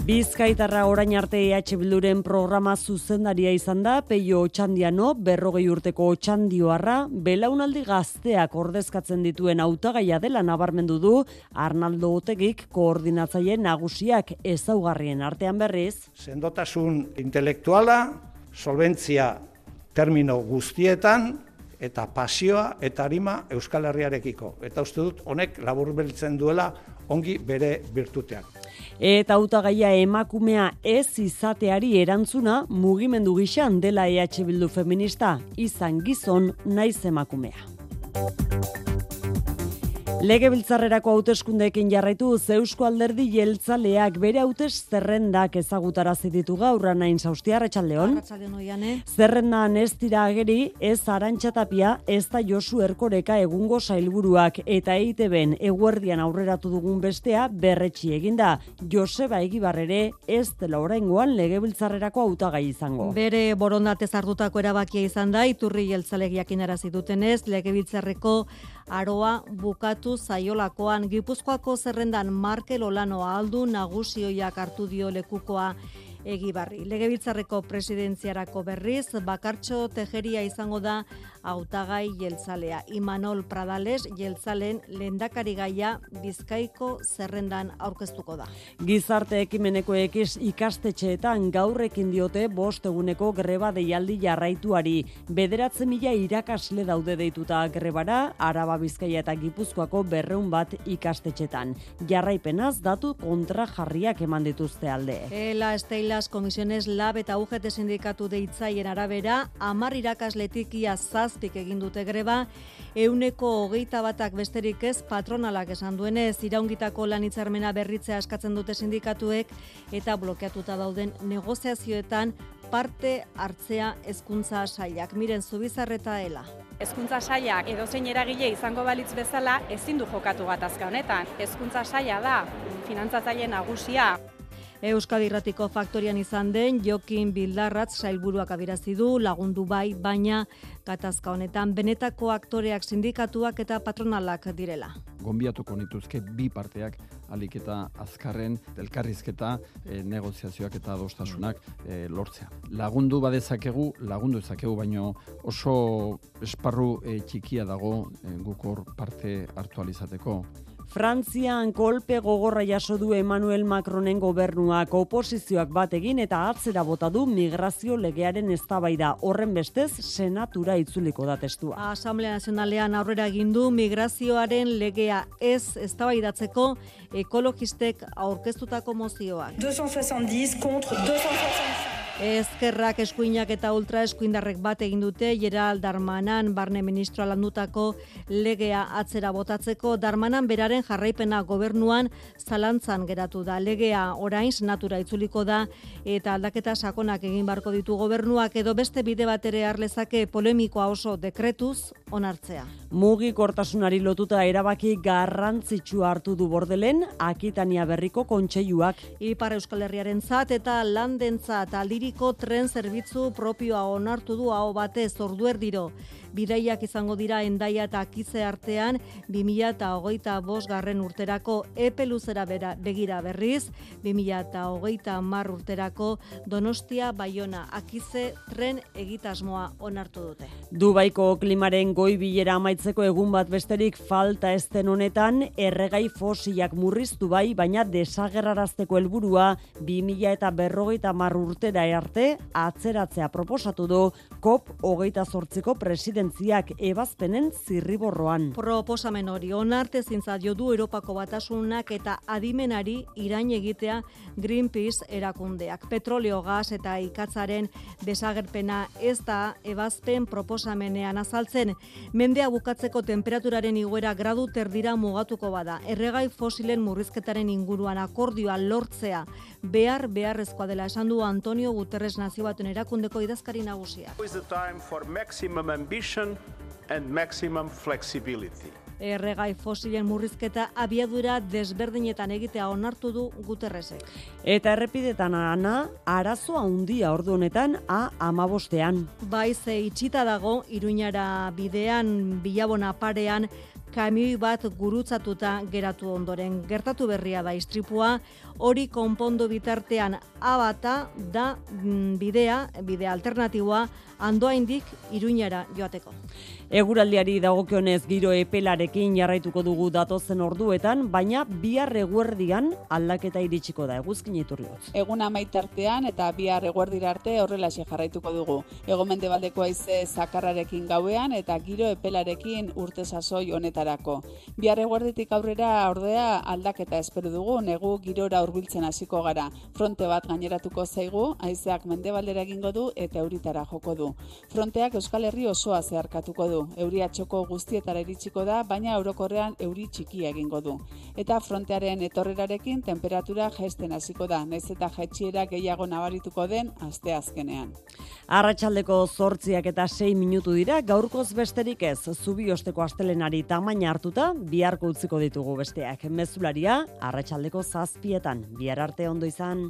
Bizkaitarra orain arte EH Bilduren programa zuzendaria izan da, peio otxandiano, berrogei urteko otxandioarra, belaunaldi gazteak ordezkatzen dituen hautagaia dela nabarmendu du, Arnaldo Otegik koordinatzaile nagusiak ezaugarrien artean berriz. Sendotasun intelektuala, solventzia termino guztietan, eta pasioa eta arima Euskal Herriarekiko. Eta uste dut, honek labur duela ongi bere birtuteak. Eta hautagaia emakumea ez izateari erantzuna mugimendu gixan dela EH Bildu feminista izan gizon naiz emakumea. Legebiltzarrerako hauteskundeekin jarraitu Eusko Alderdi Jeltzaleak bere hautes zerrendak ezagutarazi ditu gaur nain Saustia Arratsaldeon. Zerrendan ez dira ageri ez Arantxatapia ez da Josu Erkoreka egungo sailburuak eta EITBen eguerdian aurreratu dugun bestea berretsi eginda. Joseba Egibarrere ez dela oraingoan Legebiltzarrerako hautagai izango. Bere borondatez hartutako erabakia izan da Iturri Jeltzaleak jakinarazi dutenez Legebiltzarreko aroa bukatu zaiolakoan Gipuzkoako zerrendan Markel Olano aldu naguzioiak hartu dio lekukoa egibarri. Legebiltzarreko presidentziarako berriz, bakartxo tejeria izango da hautagai jeltzalea. Imanol Pradales jeltzalen lendakari gaia bizkaiko zerrendan aurkeztuko da. Gizarte ekimeneko ekiz ikastetxeetan gaurrekin diote bost eguneko greba deialdi jarraituari. Bederatzen mila irakasle daude deituta grebara, Araba Bizkaia eta Gipuzkoako berreun bat ikastetxetan. Jarraipenaz datu kontra jarriak eman dituzte alde. Ela Esteilas Komisiones Lab eta UGT sindikatu deitzaien arabera, amar irakasletik ia zazpik egin dute greba, euneko hogeita batak besterik ez patronalak esan duenez, iraungitako lanitzarmena berritzea askatzen dute sindikatuek eta blokeatuta dauden negoziazioetan parte hartzea hezkuntza sailak. Miren Zubizarreta ela. Hezkuntza sailak edozein eragile izango balitz bezala ezin du jokatu gatazka honetan. Hezkuntza saila da finantzatzaile nagusia. Euskadi Irratiko faktorian izan den Jokin Bildarratz sailburuak abirazi du lagundu bai, baina gatazka honetan benetako aktoreak sindikatuak eta patronalak direla. Gonbiatuko nituzke bi parteak alik eta azkarren elkarrizketa e, negoziazioak eta adostasunak e, lortzea. Lagundu badezakegu, lagundu ezakegu, baino oso esparru e, txikia dago e, gukor parte hartualizateko. Frantzian kolpe gogorra jaso du Emmanuel Macronen gobernuak oposizioak bat egin eta atzera bota du migrazio legearen eztabaida horren bestez senatura itzuliko da testua. Asamblea Nazionalean aurrera egin du migrazioaren legea ez eztabaidatzeko ekologistek aurkeztutako mozioak. 270 kontra 265. Ezkerrak eskuinak eta ultra eskuindarrek bat egin dute Gerald Darmanan barne ministroa landutako legea atzera botatzeko Darmanan beraren jarraipena gobernuan zalantzan geratu da. Legea orain natura itzuliko da eta aldaketa sakonak egin barko ditu gobernuak edo beste bide bat ere harlezake polemikoa oso dekretuz onartzea. Mugi kortasunari lotuta erabaki garrantzitsua hartu du bordelen Akitania berriko kontseiluak. Ipar Euskal Herriaren zat eta landentzat aldiri Iriko tren zerbitzu propioa onartu du hau batez orduerdiro bidaiak izango dira endaia eta akize artean 2000 eta hogeita garren urterako epe luzera bera, begira berriz, 2000 eta hogeita mar urterako donostia baiona akize tren egitasmoa onartu dute. Dubaiko klimaren goi bilera amaitzeko egun bat besterik falta esten honetan, erregai fosilak murriztu bai, baina desagerrarazteko helburua 2000 eta berrogeita mar urtera arte atzeratzea proposatu du COP hogeita sortziko presidente agentziak ebazpenen zirriborroan. Proposamen hori onarte zintza jo du Europako batasunak eta adimenari irain egitea Greenpeace erakundeak. Petroleo, gas eta ikatzaren desagerpena ez da ebazpen proposamenean azaltzen. Mendea bukatzeko temperaturaren iguera gradu terdira mugatuko bada. Erregai fosilen murrizketaren inguruan akordioa lortzea behar beharrezkoa dela esan du Antonio Guterres nazio batuen erakundeko idazkari nagusia. And maximum flexibility. Erregai fosilen murrizketa abiadura desberdinetan egitea onartu du Guterresek. Eta errepidetan ana, arazo handia ordu honetan a amabostean. Baize itxita dago, iruñara bidean, bilabona parean, kamioi bat gurutzatuta geratu ondoren. Gertatu berria da istripua, hori konpondo bitartean abata da mm, bidea, bidea alternatiboa, andoaindik iruñara joateko. Eguraldiari dagokionez giro epelarekin jarraituko dugu datozen orduetan, baina bihar eguerdian aldaketa iritsiko da eguzkin iturriot. Egun amaitartean eta bihar eguerdira arte horrela jarraituko dugu. Egomende baldeko aize zakarrarekin gauean eta giro epelarekin urte sasoi honetarako. Bihar eguerditik aurrera ordea aldaketa espero dugu, negu girora hurbiltzen hasiko gara. Fronte bat gaineratuko zaigu, aizeak mendebaldera egingo du eta euritara joko du. Fronteak Euskal Herri osoa zeharkatuko du. Euria txoko guztietara iritsiko da, baina eurokorrean euri txiki egingo du. Eta frontearen etorrerarekin temperatura jaisten hasiko da, naiz eta jaitxiera gehiago nabarituko den aste azkenean. Arratxaldeko zortziak eta sei minutu dira, gaurkoz besterik ez, zubi osteko astelenari tamaina hartuta, biharko utziko ditugu besteak. Mezularia, arratsaldeko zazpietan, bihar arte ondo izan.